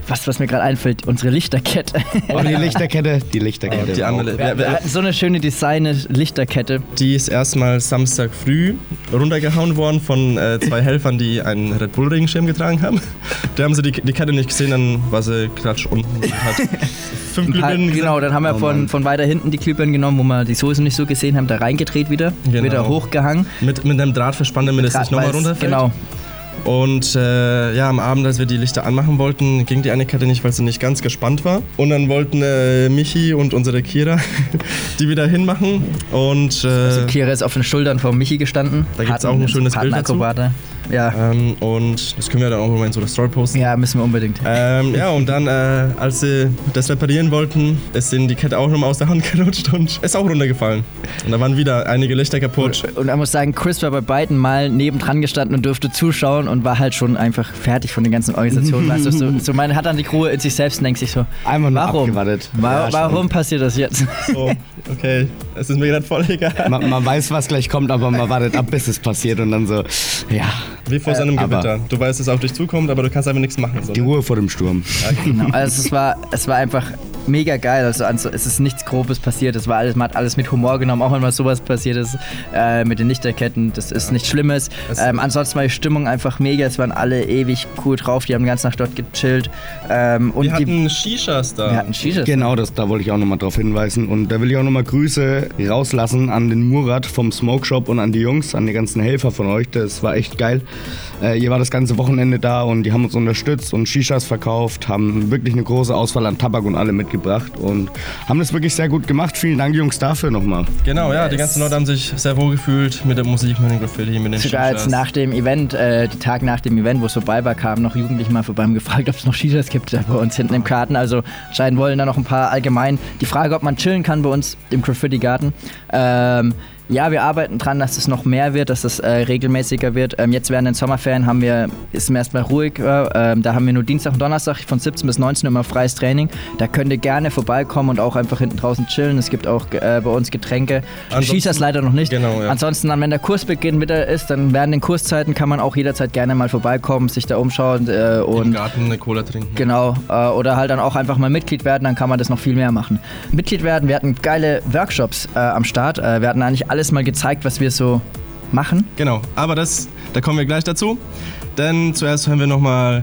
was, was mir gerade einfällt, unsere Lichterkette. oh, die Lichterkette, die Lichterkette. Die andere, Wir, wir hatten so eine schöne Design-Lichterkette. Die ist erstmal Samstag früh runtergehauen worden von äh, zwei Helfern, die einen Red Bull Regenschirm getragen haben. Da haben sie die, die Kette nicht gesehen, dann war sie klatsch unten. und Hat fünf Glühbirnen genau, dann haben wir Oh von, von weiter hinten die Glühbirnen genommen, wo wir die Soße nicht so gesehen haben, da reingedreht wieder, Genau. wieder hochgehangen. Mit, mit einem Draht verspannt, damit es nicht nochmal runterfällt. Genau. Und äh, ja, am Abend, als wir die Lichter anmachen wollten, ging die eine Kette nicht, weil sie nicht ganz gespannt war. Und dann wollten äh, Michi und unsere Kira die wieder hinmachen. Und äh, Also Kira ist auf den Schultern von Michi gestanden. Da gibt's auch ein schönes Bild dazu. Ja. ähm, und das können wir dann auch mal in so der Story posten. ja, müssen wir unbedingt. Ähm, ja, und dann, äh, als sie das reparieren wollten, ist ihnen die Kette auch nochmal aus der Hand gerutscht und ist auch runtergefallen. Und da waren wieder einige Lichter kaputt. Und man muss sagen, Chris war bei beiden Mal nebendran gestanden und durfte zuschauen und war halt schon einfach fertig von den ganzen Organisationen. weißt du, so, so man hat dann die Ruhe in sich selbst und denkt sich so, Einmal nur warum? abgewartet. Wa Ja, warum passiert das jetzt? So, okay, es ist mir gerade voll egal. Man, man weiß, was gleich kommt, aber man wartet ab, bis es passiert und dann so, ja, Wie vor seinem aber- Gewitter. Du weißt, dass es auf dich zukommt, aber du kannst einfach nichts machen. So, die? Ruhe vor dem Sturm. genau. Also es war, es war einfach mega geil. Also, also es ist nichts Grobes passiert. Es war alles, man hat alles mit Humor genommen, auch wenn mal sowas passiert ist äh, mit den Lichterketten. Das ist nichts Schlimmes. Es- Ähm, ansonsten war die Stimmung einfach mega. Es waren alle ewig cool drauf. Die haben die ganze Nacht dort gechillt. Ähm, und Wir die, hatten Shishas da. wir hatten Shishas. Genau, das, da wollte ich auch nochmal drauf hinweisen. Und da will ich auch nochmal Grüße rauslassen an den Murat vom Smoke Shop und an die Jungs, an die ganzen Helfer von euch. Das war echt geil. Äh, ihr war das ganze Wochenende da und die haben uns unterstützt und Shishas verkauft, haben wirklich eine große Auswahl an Tabak und alle mitgebracht und haben das wirklich sehr gut gemacht. Vielen Dank, Jungs, dafür nochmal. Genau, ja, die ganzen Leute haben sich sehr wohl gefühlt mit der Musik, mit den Graffiti, mit den Sogar als Shishas. nach dem Event, äh, die Tag nach dem Event, wo es vorbei war, kamen noch Jugendliche mal vorbei und gefragt, ob es noch Shishas gibt da bei uns hinten im Garten. Also anscheinend wollen da noch ein paar allgemein die Frage, ob man chillen kann bei uns im Graffiti-Garten. Ähm, ja, wir arbeiten dran, dass es noch mehr wird, dass es äh, regelmäßiger wird. Ähm, jetzt während den Sommerferien haben wir, ist mir erstmal ruhig. Äh, ähm, da haben wir nur Dienstag und Donnerstag von 17 bis 19 Uhr immer freies Training. Da könnt ihr gerne vorbeikommen und auch einfach hinten draußen chillen. Es gibt auch äh, bei uns Getränke. Ansonsten- Schießers leider noch nicht. Genau, ja. Ansonsten dann, wenn der Kursbeginn wieder ist, dann während den Kurszeiten kann man auch jederzeit gerne mal vorbeikommen, sich da umschauen äh, Im und Garten eine Cola trinken. Genau, äh, oder halt dann auch einfach mal Mitglied werden, dann kann man das noch viel mehr machen. Mitglied werden, wir hatten geile Workshops äh, am Start. Wir hatten eigentlich alles mal gezeigt, was wir so machen. Genau, aber das, da kommen wir gleich dazu. Denn zuerst hören wir nochmal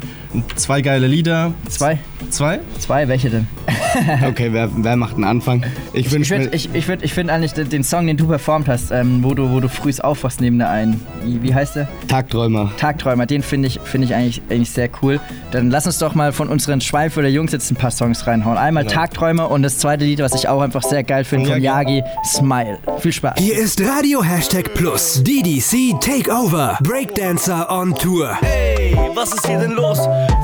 zwei geile Lieder. Zwei? Zwei? Zwei, welche denn? Okay, wer, wer macht einen Anfang? Ich Ich, würd- ich, ich, würd- ich finde eigentlich den, den Song, den du performt hast, ähm, wo, du, wo du früh aufwachst neben der einen. Wie, wie heißt der? Tagträumer. Tagträumer, den finde ich, find ich eigentlich, eigentlich sehr cool. Dann lass uns doch mal von unseren Schweinfurter Jungs jetzt ein paar Songs reinhauen. Einmal Tagträumer und das zweite Lied, was ich auch einfach sehr geil finde, von Yagi, Smile. Viel Spaß. Hier ist Radio Hashtag Plus. DDC Takeover. Breakdancer on Tour. Ey, was ist hier denn los?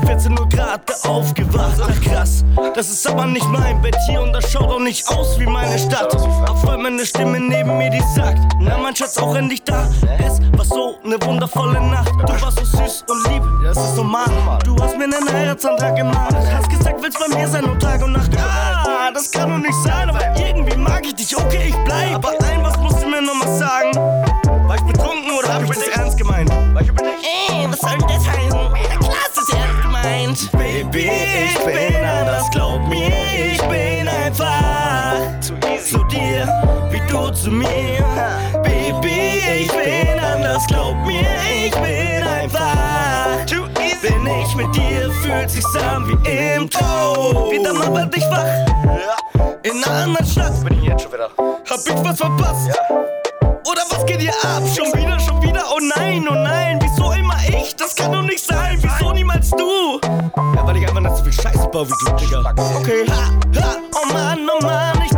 14 Uhr gerade aufgewacht, ach krass, das ist aber nicht mein Bett hier und das schaut auch nicht aus wie meine Stadt. Auf einmal eine Stimme neben mir, die sagt, na mein Schatz, auch endlich da. Es war so eine wundervolle Nacht, du warst so süß und lieb, das ist normal. Du hast mir einen Heiratsantrag gemacht, hast gesagt, willst bei mir sein und Tag und Nacht. Ah, das kann doch nicht sein, aber irgendwie mag ich dich, okay, ich bleib. Aber ein, was musst du mir nochmal sagen? War ich betrunken oder hab ich das ernst gemeint? Ey, was soll denn das heißen? Kind. Baby, ich bin anders, glaub mir, ich bin einfach zu dir, wie du zu mir. Baby, ich bin anders, glaub mir, ich bin einfach. Bin ich mit dir, fühlt sich an wie im Traum. Wieder mal werd dich wach. In einer anderen Stadt. Bin ich jetzt schon wieder. Hab ich was verpasst? Ja. Oder was geht hier ab? Schon wieder, schon wieder, oh nein, oh nein, wieso immer ich? Das kann doch nicht sein, wieso niemals du? Ja, weil ich einfach nicht so viel Scheiße baue wie du, Digga. Okay, ha, ha, oh Mann, oh Mann, ich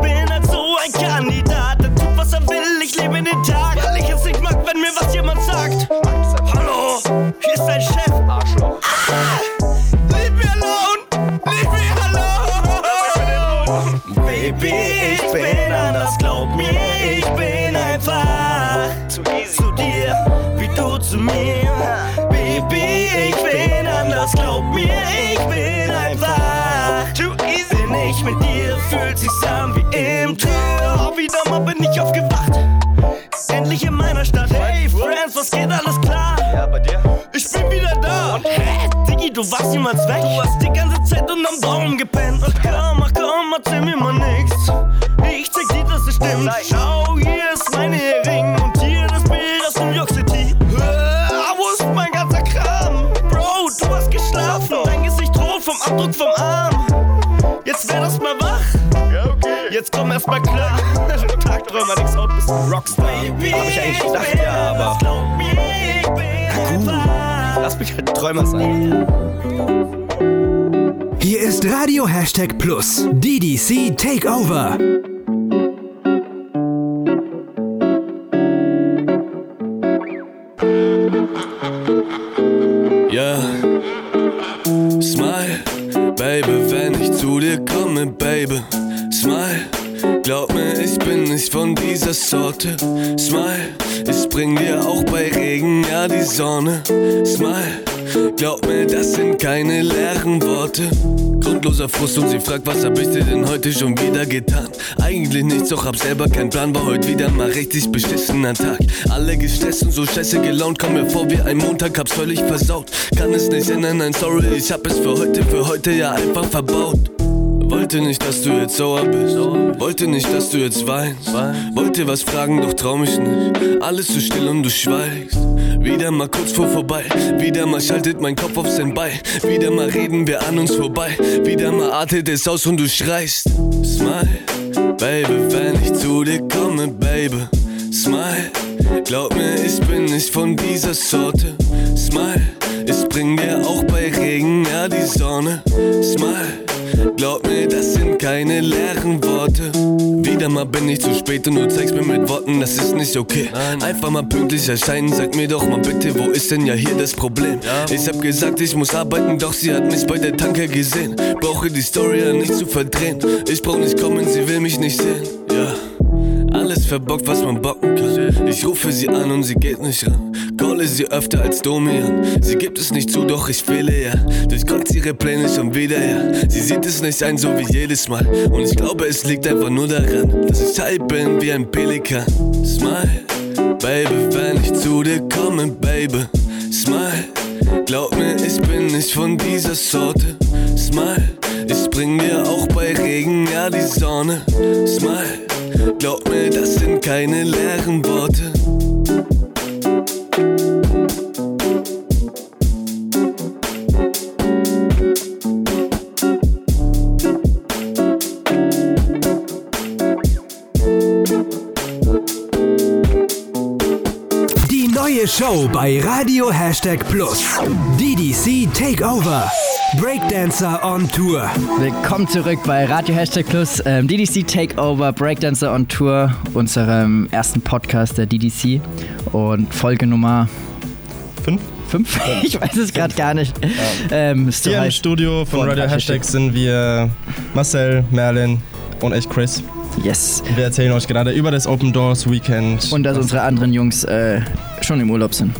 fühlt sich's an wie im Traum. Wieder mal bin ich aufgewacht, endlich in meiner Stadt. Hey Friends, was geht, alles klar? Ja, bei dir? Ich bin wieder da. Hä? Diggi, du warst niemals weg. Du hast die ganze Zeit unterm Baum gepennt. Ach komm, ach komm, erzähl mir mal nix. Ich zeig dir, dass es stimmt. Schau, Hab ich eigentlich gedacht, ja, aber- bin einfach. Lass mich halt ein Träumer sein. Hier ist Radio Hashtag Plus. DDC Takeover. Yeah. Smile, Baby, wenn ich zu dir komme, Baby. Smile, glaub mir, ich bin nicht von dieser Sorte. Bring dir auch bei Regen ja die Sonne. Smile, glaub mir, das sind keine leeren Worte. Grundloser Frust und sie fragt, was hab ich dir denn heute schon wieder getan? Eigentlich nichts, doch hab selber keinen Plan, war heute wieder mal richtig beschissener Tag. Alle gestresst und so scheiße gelaunt, komm mir vor wie ein Montag, hab's völlig versaut. Kann es nicht ändern, nein, sorry, ich hab es für heute, für heute ja einfach verbaut. Wollte nicht, dass du jetzt sauer bist. Wollte nicht, dass du jetzt weinst. Wollte was fragen, doch trau mich nicht. Alles zu still und du schweigst. Wieder mal kurz vor vorbei. Wieder mal schaltet mein Kopf auf Standby. Wieder mal reden wir an uns vorbei. Wieder mal artet es aus und du schreist. Smile, Baby, wenn ich zu dir komme, Baby. Smile, glaub mir, ich bin nicht von dieser Sorte. Smile, ich bring dir auch bei Regen ja die Sonne. Smile. Glaub mir, das sind keine leeren Worte. Wieder mal bin ich zu spät und du zeigst mir mit Worten, das ist nicht okay. Einfach mal pünktlich erscheinen, sag mir doch mal bitte, wo ist denn ja hier das Problem? Ich hab gesagt, ich muss arbeiten, doch sie hat mich bei der Tanke gesehen. Brauche die Story ja nicht zu verdrehen. Ich brauch nicht kommen, sie will mich nicht sehen. Ja. Alles verbockt, was man bocken kann. Ich rufe sie an und sie geht nicht ran. Calle sie öfter als Domian. Sie gibt es nicht zu, doch ich fehle ja. Durchkreuzt ihre Pläne schon wieder, ja. Sie sieht es nicht ein, so wie jedes Mal. Und ich glaube, es liegt einfach nur daran, dass ich high bin wie ein Pelikan. Smile, Baby, wenn ich zu dir komme, Baby. Smile, glaub mir, ich bin nicht von dieser Sorte. Smile, ich bring dir auch bei Regen ja die Sonne. Smile. Glaub mir, das sind keine leeren Worte. Die neue Show bei Radio Hashtag Plus. DDC Takeover. Breakdancer on Tour. Willkommen zurück bei Radio Hashtag Plus, ähm, DDC Takeover, Breakdancer on Tour, unserem ersten Podcast der DDC und Folge Nummer Fünf? 5? Ich weiß es gerade gar nicht. Ähm, es Hier im heißt- Studio von Radio Hashtag sind wir Marcel, Merlin und ich Chris. Yes. Wir erzählen euch gerade über das Open Doors Weekend. Und dass unsere anderen Jungs äh, schon im Urlaub sind.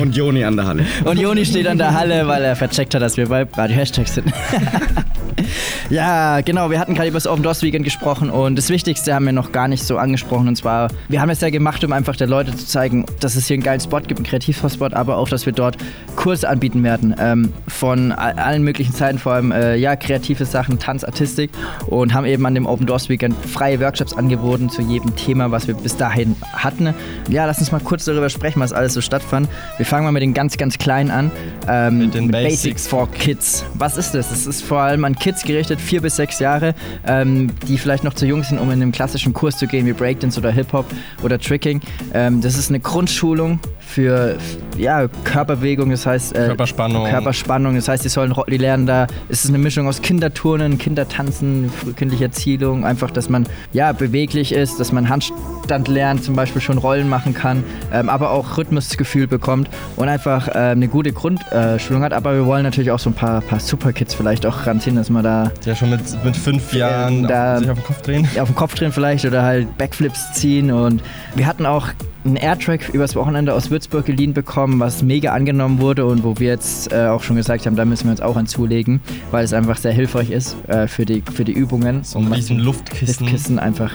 Und Joni an der Halle. Und Joni steht an der Halle, weil er vercheckt hat, dass wir bei Radio Hashtag sind. Ja, genau. Wir hatten gerade über das Open Doors Weekend gesprochen und das Wichtigste haben wir noch gar nicht so angesprochen. Und zwar, wir haben es ja gemacht, um einfach der Leute zu zeigen, dass es hier einen geilen Spot gibt, einen Kreativspot, aber auch, dass wir dort Kurse anbieten werden. Ähm, von allen möglichen Zeiten, vor allem äh, ja, kreative Sachen, Tanz, Artistik und haben eben an dem Open Doors Weekend freie Workshops angeboten zu jedem Thema, was wir bis dahin hatten. Ja, lass uns mal kurz darüber sprechen, was alles so stattfand. Wir fangen mal mit den ganz, ganz Kleinen an. Ähm, Mit den Basics Basics. for Kids. Was ist das? Es ist vor allem an Kids gerichtet, vier bis sechs Jahre, ähm, die vielleicht noch zu jung sind, um in einen klassischen Kurs zu gehen, wie Breakdance oder Hip-Hop oder Tricking. Ähm, das ist eine Grundschulung für ja, Körperbewegung, das heißt äh, Körperspannung. Körperspannung, das heißt, die sollen die lernen da. Es ist eine Mischung aus Kinderturnen, Kindertanzen, frühkindliche Erziehung, einfach, dass man ja beweglich ist, dass man Handstand lernt, zum Beispiel schon Rollen machen kann, ähm, aber auch Rhythmusgefühl bekommt und einfach äh, eine gute Grundschulung hat. Aber wir wollen natürlich auch so ein paar, paar Superkids vielleicht auch ranziehen, dass man da Ja, schon mit, mit fünf Jahren da- auf, sich auf den Kopf drehen. auf den Kopf drehen vielleicht oder halt Backflips ziehen und wir hatten auch einen Airtrack übers Wochenende aus Würzburg geliehen bekommen, was mega angenommen wurde und wo wir jetzt äh, auch schon gesagt haben, da müssen wir uns auch anzulegen, weil es einfach sehr hilfreich ist äh, für, die, für die Übungen. So ein riesen Luftkissen. Luftkissen einfach,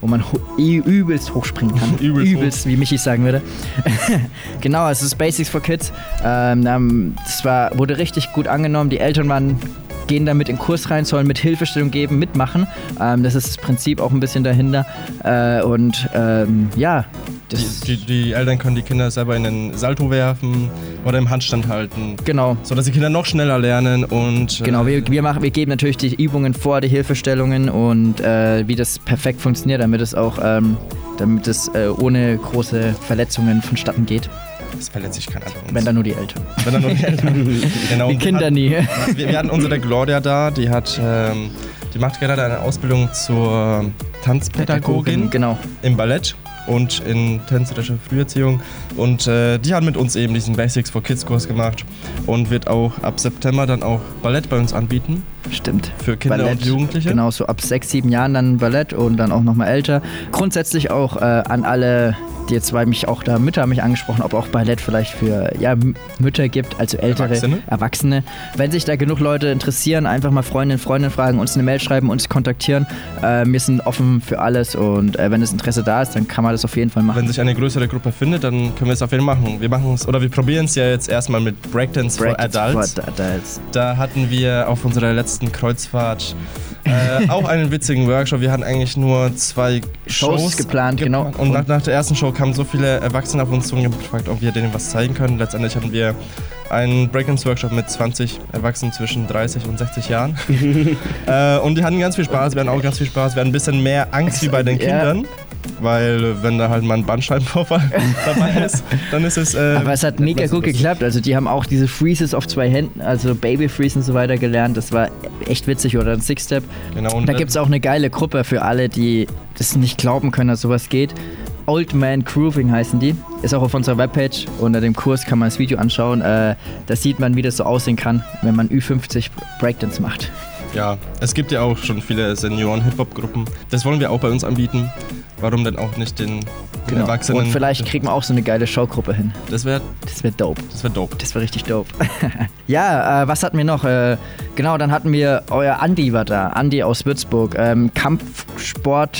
wo man ho übelst hochspringen kann. Übelst wie Michi sagen würde. genau, es ist Basics for Kids. Ähm, das war, wurde richtig gut angenommen. Die Eltern waren gehen damit in den Kurs rein, sollen mit Hilfestellung geben, mitmachen. Ähm, das ist das Prinzip auch ein bisschen dahinter. Äh, und ähm, ja, Die, die, die Eltern können die Kinder selber in den Salto werfen oder im Handstand halten. Genau. So dass die Kinder noch schneller lernen und. Genau, äh, wir, wir, machen, wir geben natürlich die Übungen vor, die Hilfestellungen und äh, wie das perfekt funktioniert, damit es auch ähm, damit es äh, ohne große Verletzungen vonstatten geht. Das verletzt sich keiner bei uns. Wenn dann nur die Eltern. Wenn dann nur die Eltern. genau. Die Kinder wir nie. Wir, wir hatten unsere Gloria da, die hat, ähm, die macht gerade eine Ausbildung zur Tanzpädagogin Genau. im Ballett und in tänzerischer Früherziehung. Und äh, die hat mit uns eben diesen Basics for Kids Kurs gemacht und wird auch ab September dann auch Ballett bei uns anbieten. Stimmt. Für Kinder und Jugendliche. Genau, so ab sechs, sieben Jahren dann Ballett und dann auch nochmal älter. Grundsätzlich auch äh, an alle, die jetzt, weil mich auch da Mütter haben mich angesprochen, ob auch Ballett vielleicht für ja, Mütter gibt, also ältere Erwachsene. Erwachsene. Wenn sich da genug Leute interessieren, einfach mal Freundinnen, Freundinnen fragen, uns eine Mail schreiben, uns kontaktieren. Äh, wir sind offen für alles und äh, wenn das Interesse da ist, dann kann man das auf jeden Fall machen. Wenn sich eine größere Gruppe findet, dann können wir es auf jeden Fall machen. Wir machen es oder wir probieren es ja jetzt erstmal mit Breakdance, Breakdance for Adults. for Adults. Da hatten wir auf unserer letzten Kreuzfahrt äh, auch einen witzigen Workshop. Wir hatten eigentlich nur zwei Shows Shows, geplant, genau. Und nach, nach der ersten Show kamen so viele Erwachsene auf uns zu und haben gefragt, ob wir denen was zeigen können. Letztendlich hatten wir einen Breakdance-Workshop mit 20 Erwachsenen zwischen 30 und 60 Jahren. äh, und die hatten ganz viel Spaß, wir hatten auch ganz viel Spaß. Wir hatten ein bisschen mehr Angst wie bei den. Kindern. Weil äh, wenn da halt mal ein Bandscheibenvorfall dabei ist, dann ist es. Äh, Aber es hat mega gut lustig. geklappt. Also die haben auch diese Freezes auf zwei Händen, also Baby Freeze und so weiter gelernt. Das war echt witzig. Oder ein Six-Step. Genau, und da gibt es auch eine geile Gruppe für alle, die das nicht glauben können, dass sowas geht. Old Man Grooving heißen die. Ist auch auf unserer Webpage. Unter dem Kurs kann man das Video anschauen. Äh, da sieht man, wie das so aussehen kann, wenn man Ü50 Breakdance macht. Ja, es gibt ja auch schon viele Senioren-Hip-Hop-Gruppen. Das wollen wir auch bei uns anbieten. Warum denn auch nicht den, den Erwachsenen? Und vielleicht kriegen wir auch so eine geile Showgruppe hin. Das wäre Das wäre dope. das wär dope. Das war richtig dope. ja, äh, was hatten wir noch? Äh, genau, dann hatten wir euer Andi war da. Andi aus Würzburg. Ähm, Kampfsport.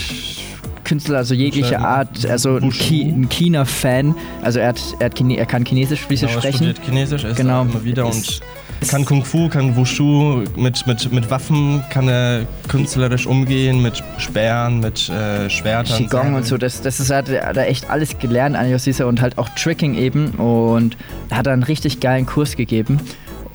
Künstler, also jegliche. Art, also ein. Ki ein China-Fan. Also er, hat, er, hat Chine er kann Chinesisch fließend Genau, er sprechen. studiert Chinesisch, er ist Genau. da immer wieder Ist- und kann Kung Fu, kann Wushu, mit, mit, mit Waffen kann er künstlerisch umgehen, mit Speeren, mit äh, Schwertern. Qigong und so, das, das ist, hat er er echt alles gelernt an Josisa und halt auch Tricking eben und hat einen richtig geilen Kurs gegeben.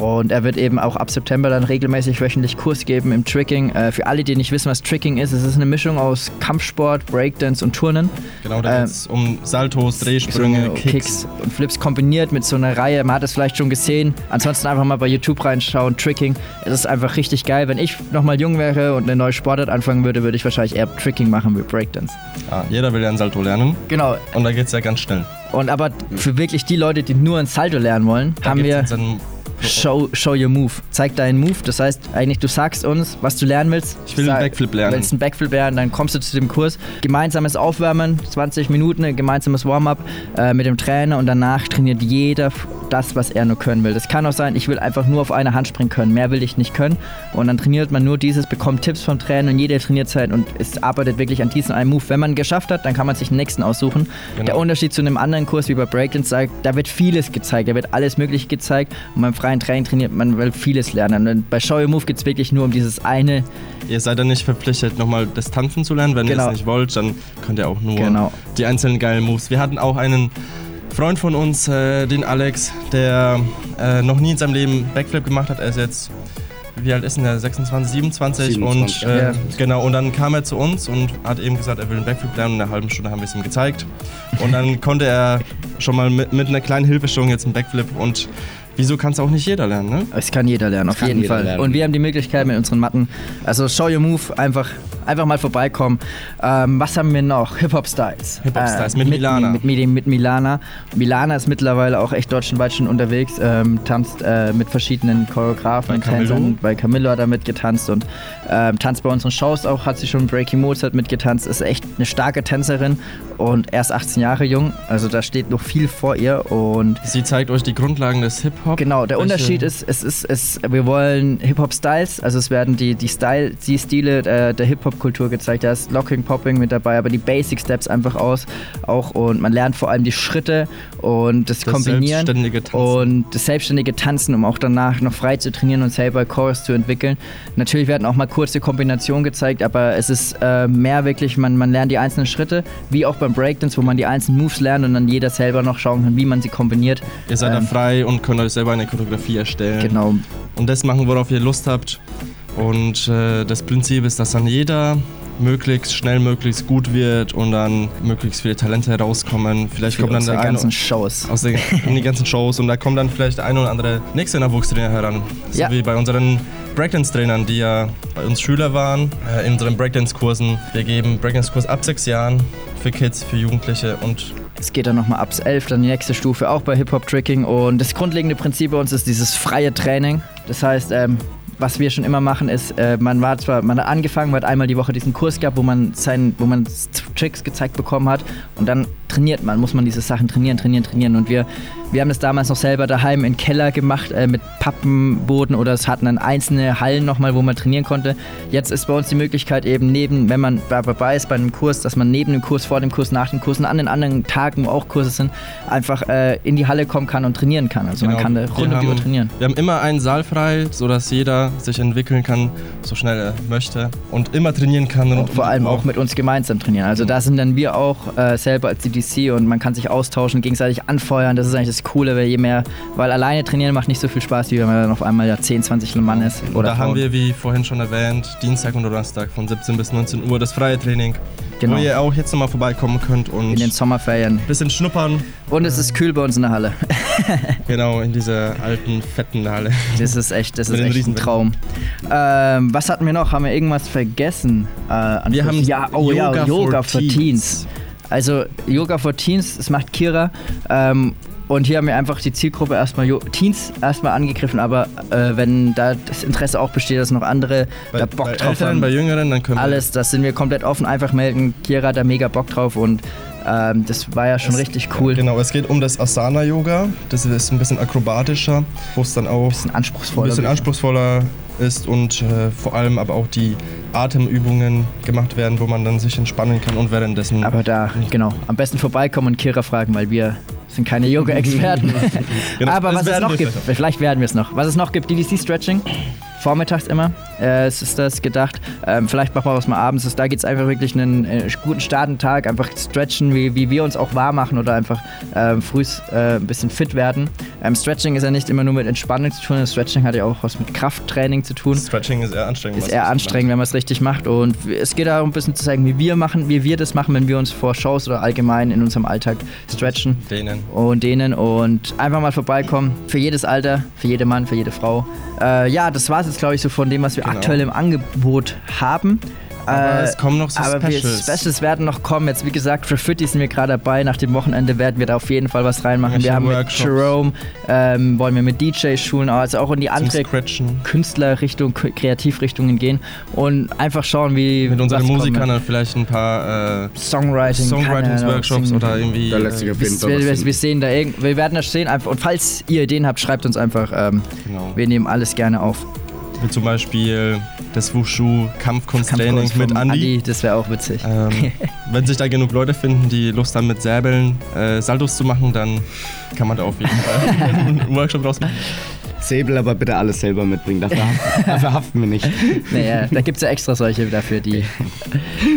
Und er wird eben auch ab September dann regelmäßig wöchentlich Kurs geben im Tricking. Äh, für alle, die nicht wissen, was Tricking ist, es ist eine Mischung aus Kampfsport, Breakdance und Turnen. Genau, da geht es um Saltos, Drehsprünge, so Kicks. Kicks und Flips kombiniert mit so einer Reihe. Man hat es vielleicht schon gesehen. Ansonsten einfach mal bei YouTube reinschauen. Tricking. Es ist einfach richtig geil. Wenn ich nochmal jung wäre und eine neue Sportart anfangen würde, würde ich wahrscheinlich eher Tricking machen wie Breakdance. Ah, jeder will ja ein Salto lernen. Genau. Und da geht es ja ganz schnell. Und aber für wirklich die Leute, die nur ein Salto lernen wollen, Da haben wir Show, show your move. Zeig deinen Move. Das heißt, eigentlich, du sagst uns, was du lernen willst. Ich will einen Backflip lernen. Willst einen Backflip lernen, dann kommst du zu dem Kurs. Gemeinsames Aufwärmen, 20 Minuten, ein gemeinsames Warm-up äh, mit dem Trainer und danach trainiert jeder das, was er nur können will. Das kann auch sein, ich will einfach nur auf eine Hand springen können. Mehr will ich nicht können. Und dann trainiert man nur dieses, bekommt Tipps vom Trainer und jeder trainiert halt und es arbeitet wirklich an diesem einen Move. Wenn man geschafft hat, dann kann man sich den nächsten aussuchen. Genau. Der Unterschied zu einem anderen Kurs wie bei Breakdance sagt, da wird vieles gezeigt, da wird alles Mögliche gezeigt und beim freien Training trainiert man will vieles lernen. Und bei Show Your Move geht es wirklich nur um dieses eine. Ihr seid dann nicht verpflichtet, nochmal das Tanzen zu lernen. Wenn ihr Genau. es nicht wollt, dann könnt ihr auch nur Genau. die einzelnen geilen Moves. Wir hatten auch einen Freund von uns, äh, den Alex, der äh, noch nie in seinem Leben Backflip gemacht hat. Er ist jetzt, wie alt ist denn der? 26, 27? 27, und äh, ja. genau, und dann kam er zu uns und hat eben gesagt, er will einen Backflip lernen. In einer halben Stunde haben wir es ihm gezeigt. Und dann konnte er schon mal mit, mit einer kleinen Hilfestellung jetzt einen Backflip und wieso kann es auch nicht jeder lernen, ne? Es kann jeder lernen, auf kann jeden Fall. lernen. Und wir haben die Möglichkeit mit unseren Matten. Also Show Your Move, einfach, einfach mal vorbeikommen. Ähm, was haben wir noch? Hip-Hop-Styles. Hip-Hop-Styles mit Milana. Mit, mit, mit Milana. Milana ist mittlerweile auch echt deutschlandweit schon unterwegs, ähm, tanzt äh, mit verschiedenen Choreografen Bei Camillo? Tänzern. Bei Camillo hat er mitgetanzt und ähm, tanzt bei unseren Shows auch, hat sie schon Breaking Mozart mitgetanzt. Ist echt eine starke Tänzerin und erst 18 Jahre jung. Also da steht noch viel vor ihr und Sie zeigt euch die Grundlagen des Hip-Hop. Genau, der Welche- Unterschied ist, es ist, es, wir wollen Hip-Hop-Styles, also es werden die, die, Style, die Stile äh, der Hip-Hop-Kultur gezeigt. Da ist Locking, Popping mit dabei, aber die Basic-Steps einfach aus auch und man lernt vor allem die Schritte und das, Das Kombinieren selbstständige Tanzen. und das selbstständige Tanzen, um auch danach noch frei zu trainieren und selber Chorus zu entwickeln. Natürlich werden auch mal kurze Kombinationen gezeigt, aber es ist äh, mehr wirklich, man, man lernt die einzelnen Schritte, wie auch beim Breakdance, wo man die einzelnen Moves lernt und dann jeder selber noch schauen kann, wie man sie kombiniert. Ihr seid da Ähm, frei und könnt euch selber eine Choreografie erstellen. Genau, Und das machen, worauf ihr Lust habt. Und äh, das Prinzip ist, dass dann jeder möglichst schnell, möglichst gut wird und dann möglichst viele Talente herauskommen. Vielleicht kommt dann unsere der eine ganzen Shows. aus den, die ganzen Shows und da kommt dann vielleicht der eine oder andere nächste Nachwuchstrainer heran. So Ja. wie bei unseren Breakdance-Trainern, die ja bei uns Schüler waren, äh, in unseren Breakdance-Kursen. Wir geben Breakdance-Kurs ab sechs Jahren für Kids, für Jugendliche und Es geht dann nochmal ab 11, dann die nächste Stufe, auch bei Hip-Hop-Tricking. Und das grundlegende Prinzip bei uns ist dieses freie Training. Das heißt, ähm, was wir schon immer machen, ist, äh, man war zwar, man hat angefangen, man hat einmal die Woche diesen Kurs gehabt, wo man seinen, wo man Tricks gezeigt bekommen hat und dann trainiert man, muss man diese Sachen trainieren, trainieren, trainieren. Und wir, wir haben das damals noch selber daheim im Keller gemacht, äh, mit Pappenboden oder es hatten dann einzelne Hallen nochmal, wo man trainieren konnte. Jetzt ist bei uns die Möglichkeit eben neben, wenn man dabei ist bei einem Kurs, dass man neben dem Kurs, vor dem Kurs, nach dem Kurs und an den anderen Tagen, wo auch Kurse sind, einfach äh, in die Halle kommen kann und trainieren kann. Also man Genau. kann da rund um die Uhr trainieren. Wir haben immer einen Saal frei, sodass jeder sich entwickeln kann, so schnell er möchte und immer trainieren kann. Und vor allem auch mit uns gemeinsam trainieren. Also da sind dann wir auch äh, selber als CDC und man kann sich austauschen, gegenseitig anfeuern. Das ist eigentlich das Coole, weil je mehr, weil alleine trainieren macht nicht so viel Spaß, wie wenn man dann auf einmal ja 10, 20 Mann ist. Oder da haben wir, wie vorhin schon erwähnt, Dienstag und Donnerstag von 17 bis 19 Uhr das freie Training, Genau. wo ihr auch jetzt nochmal vorbeikommen könnt und in den ein Sommerferien. bisschen schnuppern. Und es ist kühl bei uns in der Halle. Genau, in dieser alten, fetten Halle. Das ist echt, das Mit ist echt ein. Traum. Ähm, was hatten wir noch? Haben wir irgendwas vergessen? Äh, an Wir haben ja, oh ja, Yoga Yoga for for Teens. Teens. Also Yoga for Teens, das macht Kira. Ähm, und hier haben wir einfach die Zielgruppe erstmal Jo- Teens erstmal angegriffen, aber äh, wenn da das Interesse auch besteht, dass noch andere Bei, da Bock bei drauf Älteren, haben, bei Jüngeren, dann können alles, das sind wir komplett offen. Einfach melden. Kira hat da mega Bock drauf und ähm, das war ja schon Es- richtig cool. Genau, es geht um das Asana-Yoga. Das ist ein bisschen akrobatischer, wo es dann auch Bisschen ein anspruchsvoller. bisschen anspruchsvoller ist und äh, vor allem aber auch die Atemübungen gemacht werden, wo man dann sich entspannen kann und währenddessen... Aber da, genau, am besten vorbeikommen und Kira fragen, weil wir sind keine Yoga-Experten. Genau, Aber das was es noch gibt, vielleicht werden wir es noch. Was es noch gibt, DDC-Stretching. Vormittags immer. Äh, es ist das gedacht. Ähm, vielleicht machen wir was mal abends. Da geht es einfach wirklich einen äh, guten starten Tag. Einfach stretchen, wie, wie wir uns auch wahr machen oder einfach ähm, früh äh, ein bisschen fit werden. Ähm, Stretching ist ja nicht immer nur mit Entspannung zu tun. Stretching hat ja auch was mit Krafttraining zu tun. Stretching ist eher anstrengend. Ist eher anstrengend, wenn man es richtig macht. Und es geht darum, ein bisschen zu zeigen, wie wir machen, wie wir das machen, wenn wir uns vor Shows oder allgemein in unserem Alltag stretchen. Dehnen. und denen und einfach mal vorbeikommen. Für jedes Alter, für jeden Mann, für jede Frau. Ja, das war jetzt, glaube ich, so von dem, was wir Genau. aktuell im Angebot haben. Aber es kommen noch so aber wir- Specials. Specials werden noch kommen. Jetzt, wie gesagt, Graffiti sind wir gerade dabei. Nach dem Wochenende werden wir da auf jeden Fall was reinmachen. Welche wir haben Workshops? mit Jerome, ähm, wollen wir mit DJ schulen, also auch in die andere. Künstlerrichtung, Kreativrichtungen gehen und einfach schauen, wie Mit unseren Musikern dann vielleicht ein paar äh, Songwriting, Songwriting-Workshops oder irgendwie. Da lässt sich äh, auf jeden Fall wir, wir, wir sehen da irgend, wir werden das sehen einfach. Und falls ihr Ideen habt, schreibt uns einfach. Ähm, Genau. Wir nehmen alles gerne auf. Wie zum Beispiel das Wushu Kampfkunsttraining mit vom Andi. das wäre auch witzig. Ähm, wenn sich da genug Leute finden, die Lust haben, mit Säbeln äh, Saltos zu machen, dann kann man da auf jeden Fall einen Workshop draus machen. Säbel aber bitte alles selber mitbringen. Dafür, dafür haften wir nicht. Naja, da gibt es ja extra solche dafür, die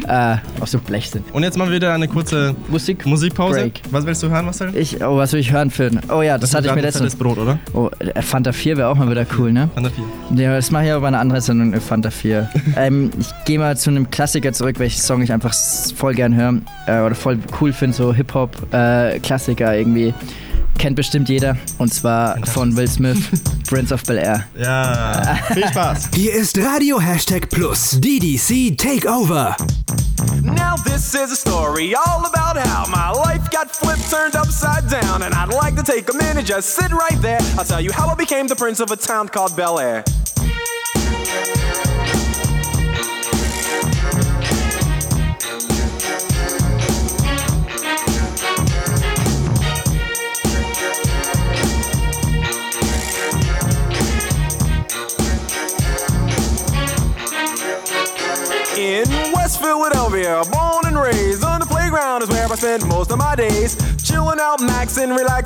äh, aus so Blech sind. Und jetzt mal wieder eine kurze Musik. Musikpause. Break. Was willst du hören, Marcel? Ich, oh, was will ich hören für. Oh ja, das, hatte ich mir Das letztens. Brot, oder? Oh, äh, Fanta 4 wäre auch mal wieder cool, ne? Fanta 4. Ja, das mache ich aber bei einer anderen Sendung, äh, Fanta 4. ähm, ich gehe mal zu einem Klassiker zurück, welchen Song ich einfach voll gern höre äh, oder voll cool finde, so Hip-Hop-Klassiker irgendwie. Kennt bestimmt jeder. Und zwar von Will Smith, Prince of Bel Air. Ja, viel Spaß. Hier ist Radio Hashtag Plus DDC Takeover. Now this is a story all about how my life got flipped, turned upside down, and I'd like to take a minute, just sit right there. I'll tell you how I became the prince of a town called Bel Air. Fridays, chilling out, maxing, relaxing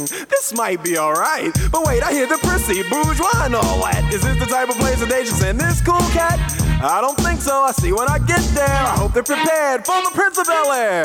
Mm, this might be alright. But wait, I hear the prissy, bourgeois, and all that. Is this the type of place that they should send this cool cat? I don't think so. I see when I get there. I hope they're prepared for the Prince of Bel Air.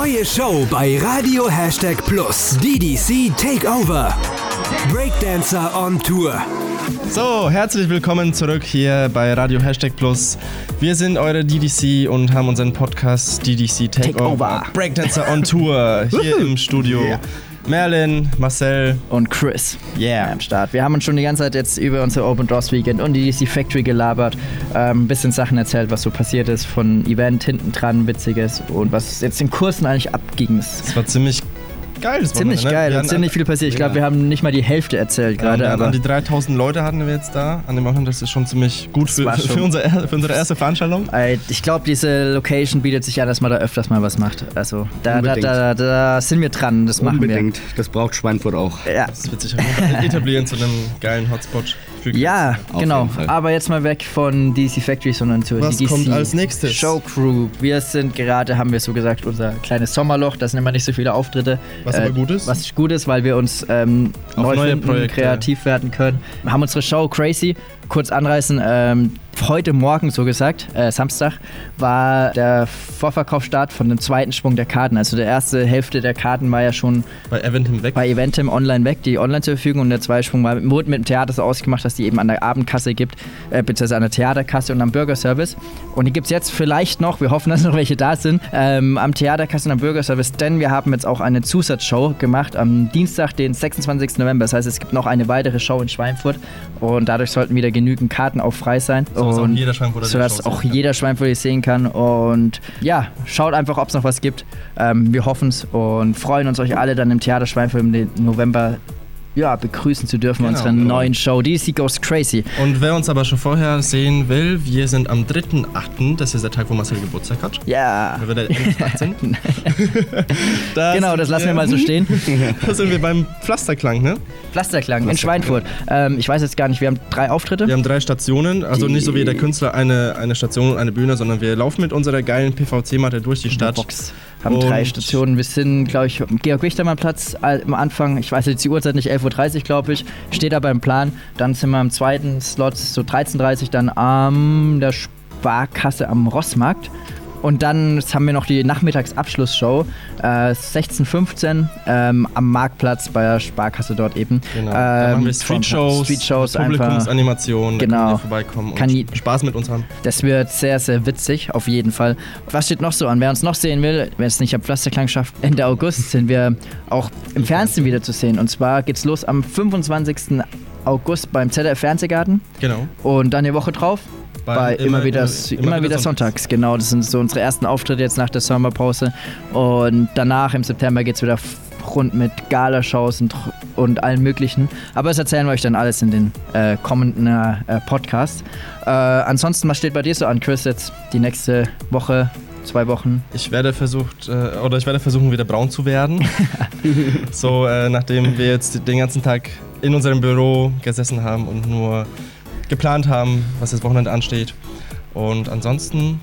Neue Show bei Radio Hashtag Plus DDC Takeover. Breakdancer on Tour. So, herzlich willkommen zurück hier bei Radio Hashtag Plus. Wir sind eure DDC und haben unseren Podcast DDC Takeover. Takeover. Breakdancer on Tour hier im Studio. Merlin, Marcel und Chris. Yeah. Am Start. Wir haben uns schon die ganze Zeit jetzt über unser Open Doors Weekend und die DC Factory gelabert. Ähm, ein bisschen Sachen erzählt, was so passiert ist von Event hinten dran, witziges und was jetzt in Kursen eigentlich abging. Es war ziemlich geil. Ziemlich Wochenende, ne? geil Wir ziemlich viel passiert. Ich glaube, wir haben nicht mal die Hälfte erzählt gerade, Ja, aber die 3000 Leute hatten wir jetzt da an dem Wochenende. Das ist schon ziemlich gut für, war für, schon- unser, er- für unsere erste Veranstaltung. Ich glaube, diese Location bietet sich an, dass man da öfters mal was macht. Also da, da, Unbedingt. da, da sind wir dran, das machen Unbedingt. Das braucht Schweinfurt auch. wir. Ja. Das wird sich auch etablieren zu einem geilen Hotspot Ja, Auf genau. Aber jetzt mal weg von DC Factory, sondern zur Was DDC kommt als nächstes? Show Crew. Wir sind gerade, haben wir so gesagt, unser kleines Sommerloch. Da sind immer nicht so viele Auftritte. Was aber gut ist. Was gut ist, weil wir uns ähm, Auf neu neue finden, Projekte. kreativ werden können. Wir haben unsere Show Crazy. Kurz anreißen. Ähm, heute Morgen, so gesagt, äh, Samstag, war der Vorverkaufsstart von dem zweiten Schwung der Karten. Also der erste Hälfte der Karten war ja schon Bei Eventim weg. bei Eventim online weg, die online zur Verfügung und der Zweisprung war, wurde mit dem Theater so ausgemacht, dass die eben an der Abendkasse gibt, äh, beziehungsweise an der Theaterkasse und am Bürgerservice. Und die gibt es jetzt vielleicht noch, wir hoffen, dass noch welche da sind, ähm, am Theaterkasse und am Bürgerservice, denn wir haben jetzt auch eine Zusatzshow gemacht am Dienstag, den 26. November. Das heißt, es gibt noch eine weitere Show in Schweinfurt und dadurch sollten wieder genügend Karten auch frei sein. So, dass auch jeder sodass sehen auch kann. jeder Schweinfurt sehen kann. Und ja, schaut einfach, ob es noch was gibt. Ähm, wir hoffen es und freuen uns euch alle dann im Theater Schweinfurt im November ja, begrüßen zu dürfen Genau. unsere neuen Show. DC Goes Crazy. Und wer uns aber schon vorher sehen will, wir sind am 3.8., das ist der Tag, wo Marcel Geburtstag hat. Ja. Da wird er endlich 18. Da Genau, das lassen wir mal so stehen. Da sind wir beim Pflasterklang, ne? Pflasterklang in Schweinfurt. Ähm, ich weiß jetzt gar nicht, wir haben drei Auftritte. Wir haben drei Stationen, also Die- nicht so wie der Künstler eine, eine Station und eine Bühne, sondern wir laufen mit unserer geilen PVC-Matte durch die Stadt. Box. Haben drei Und- Stationen. Wir sind, glaube ich, am Georg-Wichtermann-Platz äh, am Anfang. Ich weiß jetzt die Uhrzeit nicht, 11.30 Uhr, glaube ich. Steht aber im Plan. Dann sind wir am zweiten Slot, so 13.30 Uhr, dann am der Sparkasse am Rossmarkt. Und dann haben wir noch die Nachmittagsabschlussshow, äh, 16.15 ähm, am Marktplatz bei der Sparkasse dort eben. Genau. da Ähm, machen wir vom- Street-Shows, Street-Shows einfach. Publikumsanimationen, da Genau. vorbeikommen Kann und Spaß mit uns haben. Das wird sehr, sehr witzig, auf jeden Fall. Was steht noch so an? Wer uns noch sehen will, wer es nicht am Pflasterklang schafft, Ende August sind wir auch im Fernsehen wieder zu sehen. Und zwar geht's los am 25. August beim ZDF Fernsehgarten Genau. und dann die Woche drauf. Bei immer, immer- wieder, immer- immer, wieder wieder sonntags. genau. Das sind so unsere ersten Auftritte jetzt nach der Sommerpause. Und danach im September geht es wieder rund mit Galashows und, und allem Möglichen. Aber das erzählen wir euch dann alles in den äh, kommenden äh, Podcasts. Äh, ansonsten, was steht bei dir so an, Chris, jetzt die nächste Woche, zwei Wochen? Ich werde versucht, äh, oder ich werde versuchen, wieder braun zu werden. so, äh, nachdem wir jetzt den ganzen Tag in unserem Büro gesessen haben und nur geplant haben, was das Wochenende ansteht. Und ansonsten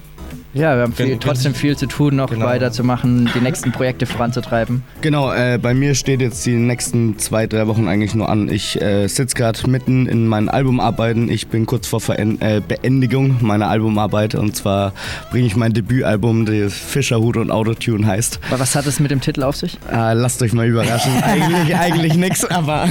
Ja, wir haben viel, trotzdem viel zu tun, noch Genau. weiterzumachen, die nächsten Projekte voranzutreiben. Genau, äh, bei mir steht jetzt die nächsten zwei, drei Wochen eigentlich nur an. Ich äh, sitze gerade mitten in meinen Albumarbeiten. Ich bin kurz vor Veren äh, Beendigung meiner Albumarbeit und zwar bringe ich mein Debütalbum, das Fischerhut und Autotune heißt. Aber was hat es mit dem Titel auf sich? Äh, lasst euch mal überraschen. eigentlich eigentlich nix, aber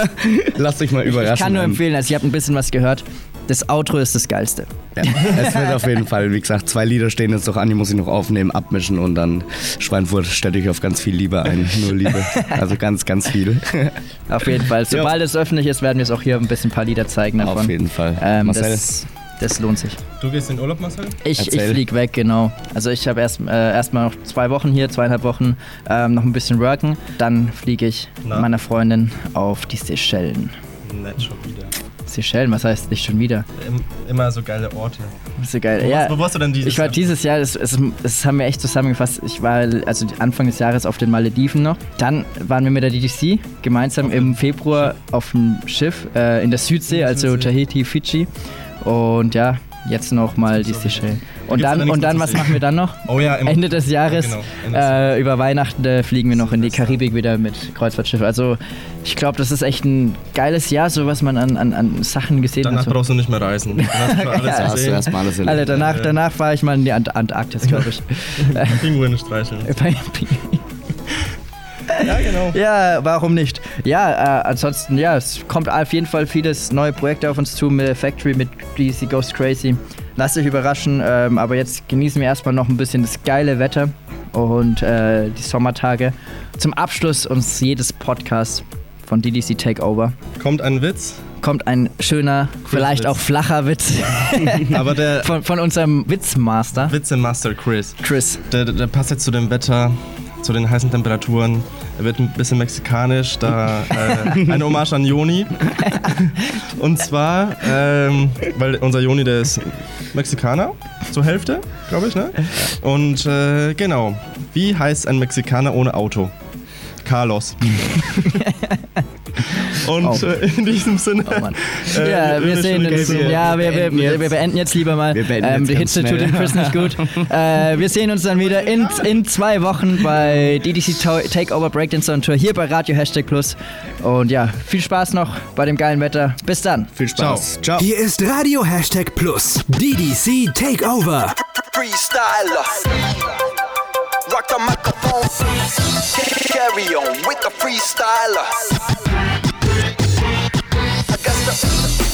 lasst euch mal überraschen. Ich kann nur empfehlen, also ich habe ein bisschen was gehört. Das Outro ist das Geilste. Ja, es wird auf jeden Fall, wie gesagt, zwei Lieder stehen jetzt noch an, die muss ich noch aufnehmen, abmischen und dann Schweinfurt stellt euch auf ganz viel Liebe ein. Nur Liebe. Also ganz, ganz viel. Auf jeden Fall. Sobald es öffentlich ist, werden wir es auch hier ein bisschen ein paar Lieder zeigen davon. Auf jeden Fall. Ähm, Marcel? das, das lohnt sich. Du gehst in Urlaub, Marcel? Ich, ich flieg weg, genau. Also ich habe erst äh, erstmal noch zwei Wochen hier, zweieinhalb Wochen ähm, noch ein bisschen worken. Dann fliege ich Na? mit meiner Freundin auf die Seychellen. Nett schon wieder. Seychellen, was heißt nicht schon wieder? Im, immer so geile Orte. So geil. Wo, ja, warst, wo warst du denn dieses ich war Jahr? dieses Jahr, das, das, das haben wir echt zusammengefasst. Ich war also Anfang des Jahres auf den Malediven noch. Dann waren wir mit der DDC gemeinsam im Februar auf dem Schiff äh, in der Südsee, also Südsee. Tahiti, Fidschi. Und ja, jetzt noch mal die Seychellen. Und gibt's dann, und dann, was machen wir dann noch? Oh ja, im Ende des Jahres, Ja, genau, Ende des äh, über Weihnachten äh, fliegen wir noch in die Karibik wieder mit Kreuzfahrtschiff. Also ich glaube, das ist echt ein geiles Jahr, so was man an, an, an Sachen gesehen Danach hat. So. brauchst du nicht mehr reisen. Schon alles Ja, hast du gesehen. erstmal alles erlebt. Alter, danach, danach fahre ich mal in die Ant Antarktis, glaube ich. Pinguine streicheln. Ja, genau. ja, warum nicht? Ja, äh, ansonsten, ja, es kommt auf jeden Fall vieles neue Projekte auf uns zu mit Factory, mit DC Goes Crazy. Lasst euch überraschen, ähm, aber jetzt genießen wir erstmal noch ein bisschen das geile Wetter und äh, die Sommertage. Zum Abschluss uns jedes Podcast von DDC Takeover Kommt ein Witz, kommt ein schöner, vielleicht Witz. auch flacher Witz aber der von, von unserem Witzmaster, Witze-Master Chris, Chris. der, der passt jetzt zu dem Wetter, zu den heißen Temperaturen. Er wird ein bisschen mexikanisch, da äh, eine Hommage an Joni. Und zwar, ähm, weil unser Joni, der ist Mexikaner, zur Hälfte, glaube ich, ne? Und äh, genau, wie heißt ein Mexikaner ohne Auto? Carlos. Und Oh. äh, in diesem Sinne. Oh Mann. Ja, wir sehen uns. Ja, wir, wir, wir, wir beenden jetzt lieber mal. Wir beenden ähm, jetzt die Hitze tut dem Chris nicht gut. äh, wir sehen uns dann wieder in, in zwei Wochen bei DDC Takeover Breakdance on Tour hier bei Radio Hashtag Plus. Und ja, viel Spaß noch bei dem geilen Wetter. Bis dann. Viel Spaß. Ciao. Hier ist Radio Hashtag Plus. DDC Takeover. freestyler. Rock the microphone. Carry on with the freestyler.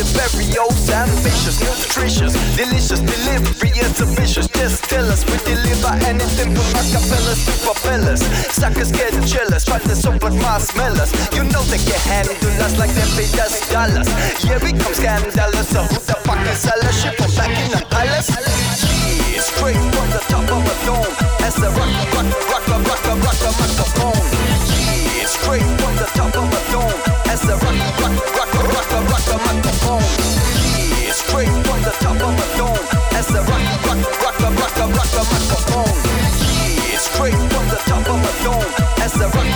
the burials, ambitious, nutritious, delicious, delivery is ambitious. Just tell us we deliver anything from acapellas to propellers. Suckers get jealous, try to sop so my smellers. You know they can handle us like they paid us dollars. Yeah, we come scandalous, so who the fuck is all shit from back in the palace? Yeah, straight from the top of a dome. As the rock, rock, rock, rock, rock, rock, rock, microphone. Yeah, straight from the top of a dome. As the rock, rock, the microphone. Straight from the top of the dome. As I rock, rock, rock, rock, rock the microphone. Straight from the top of dome. As I rock.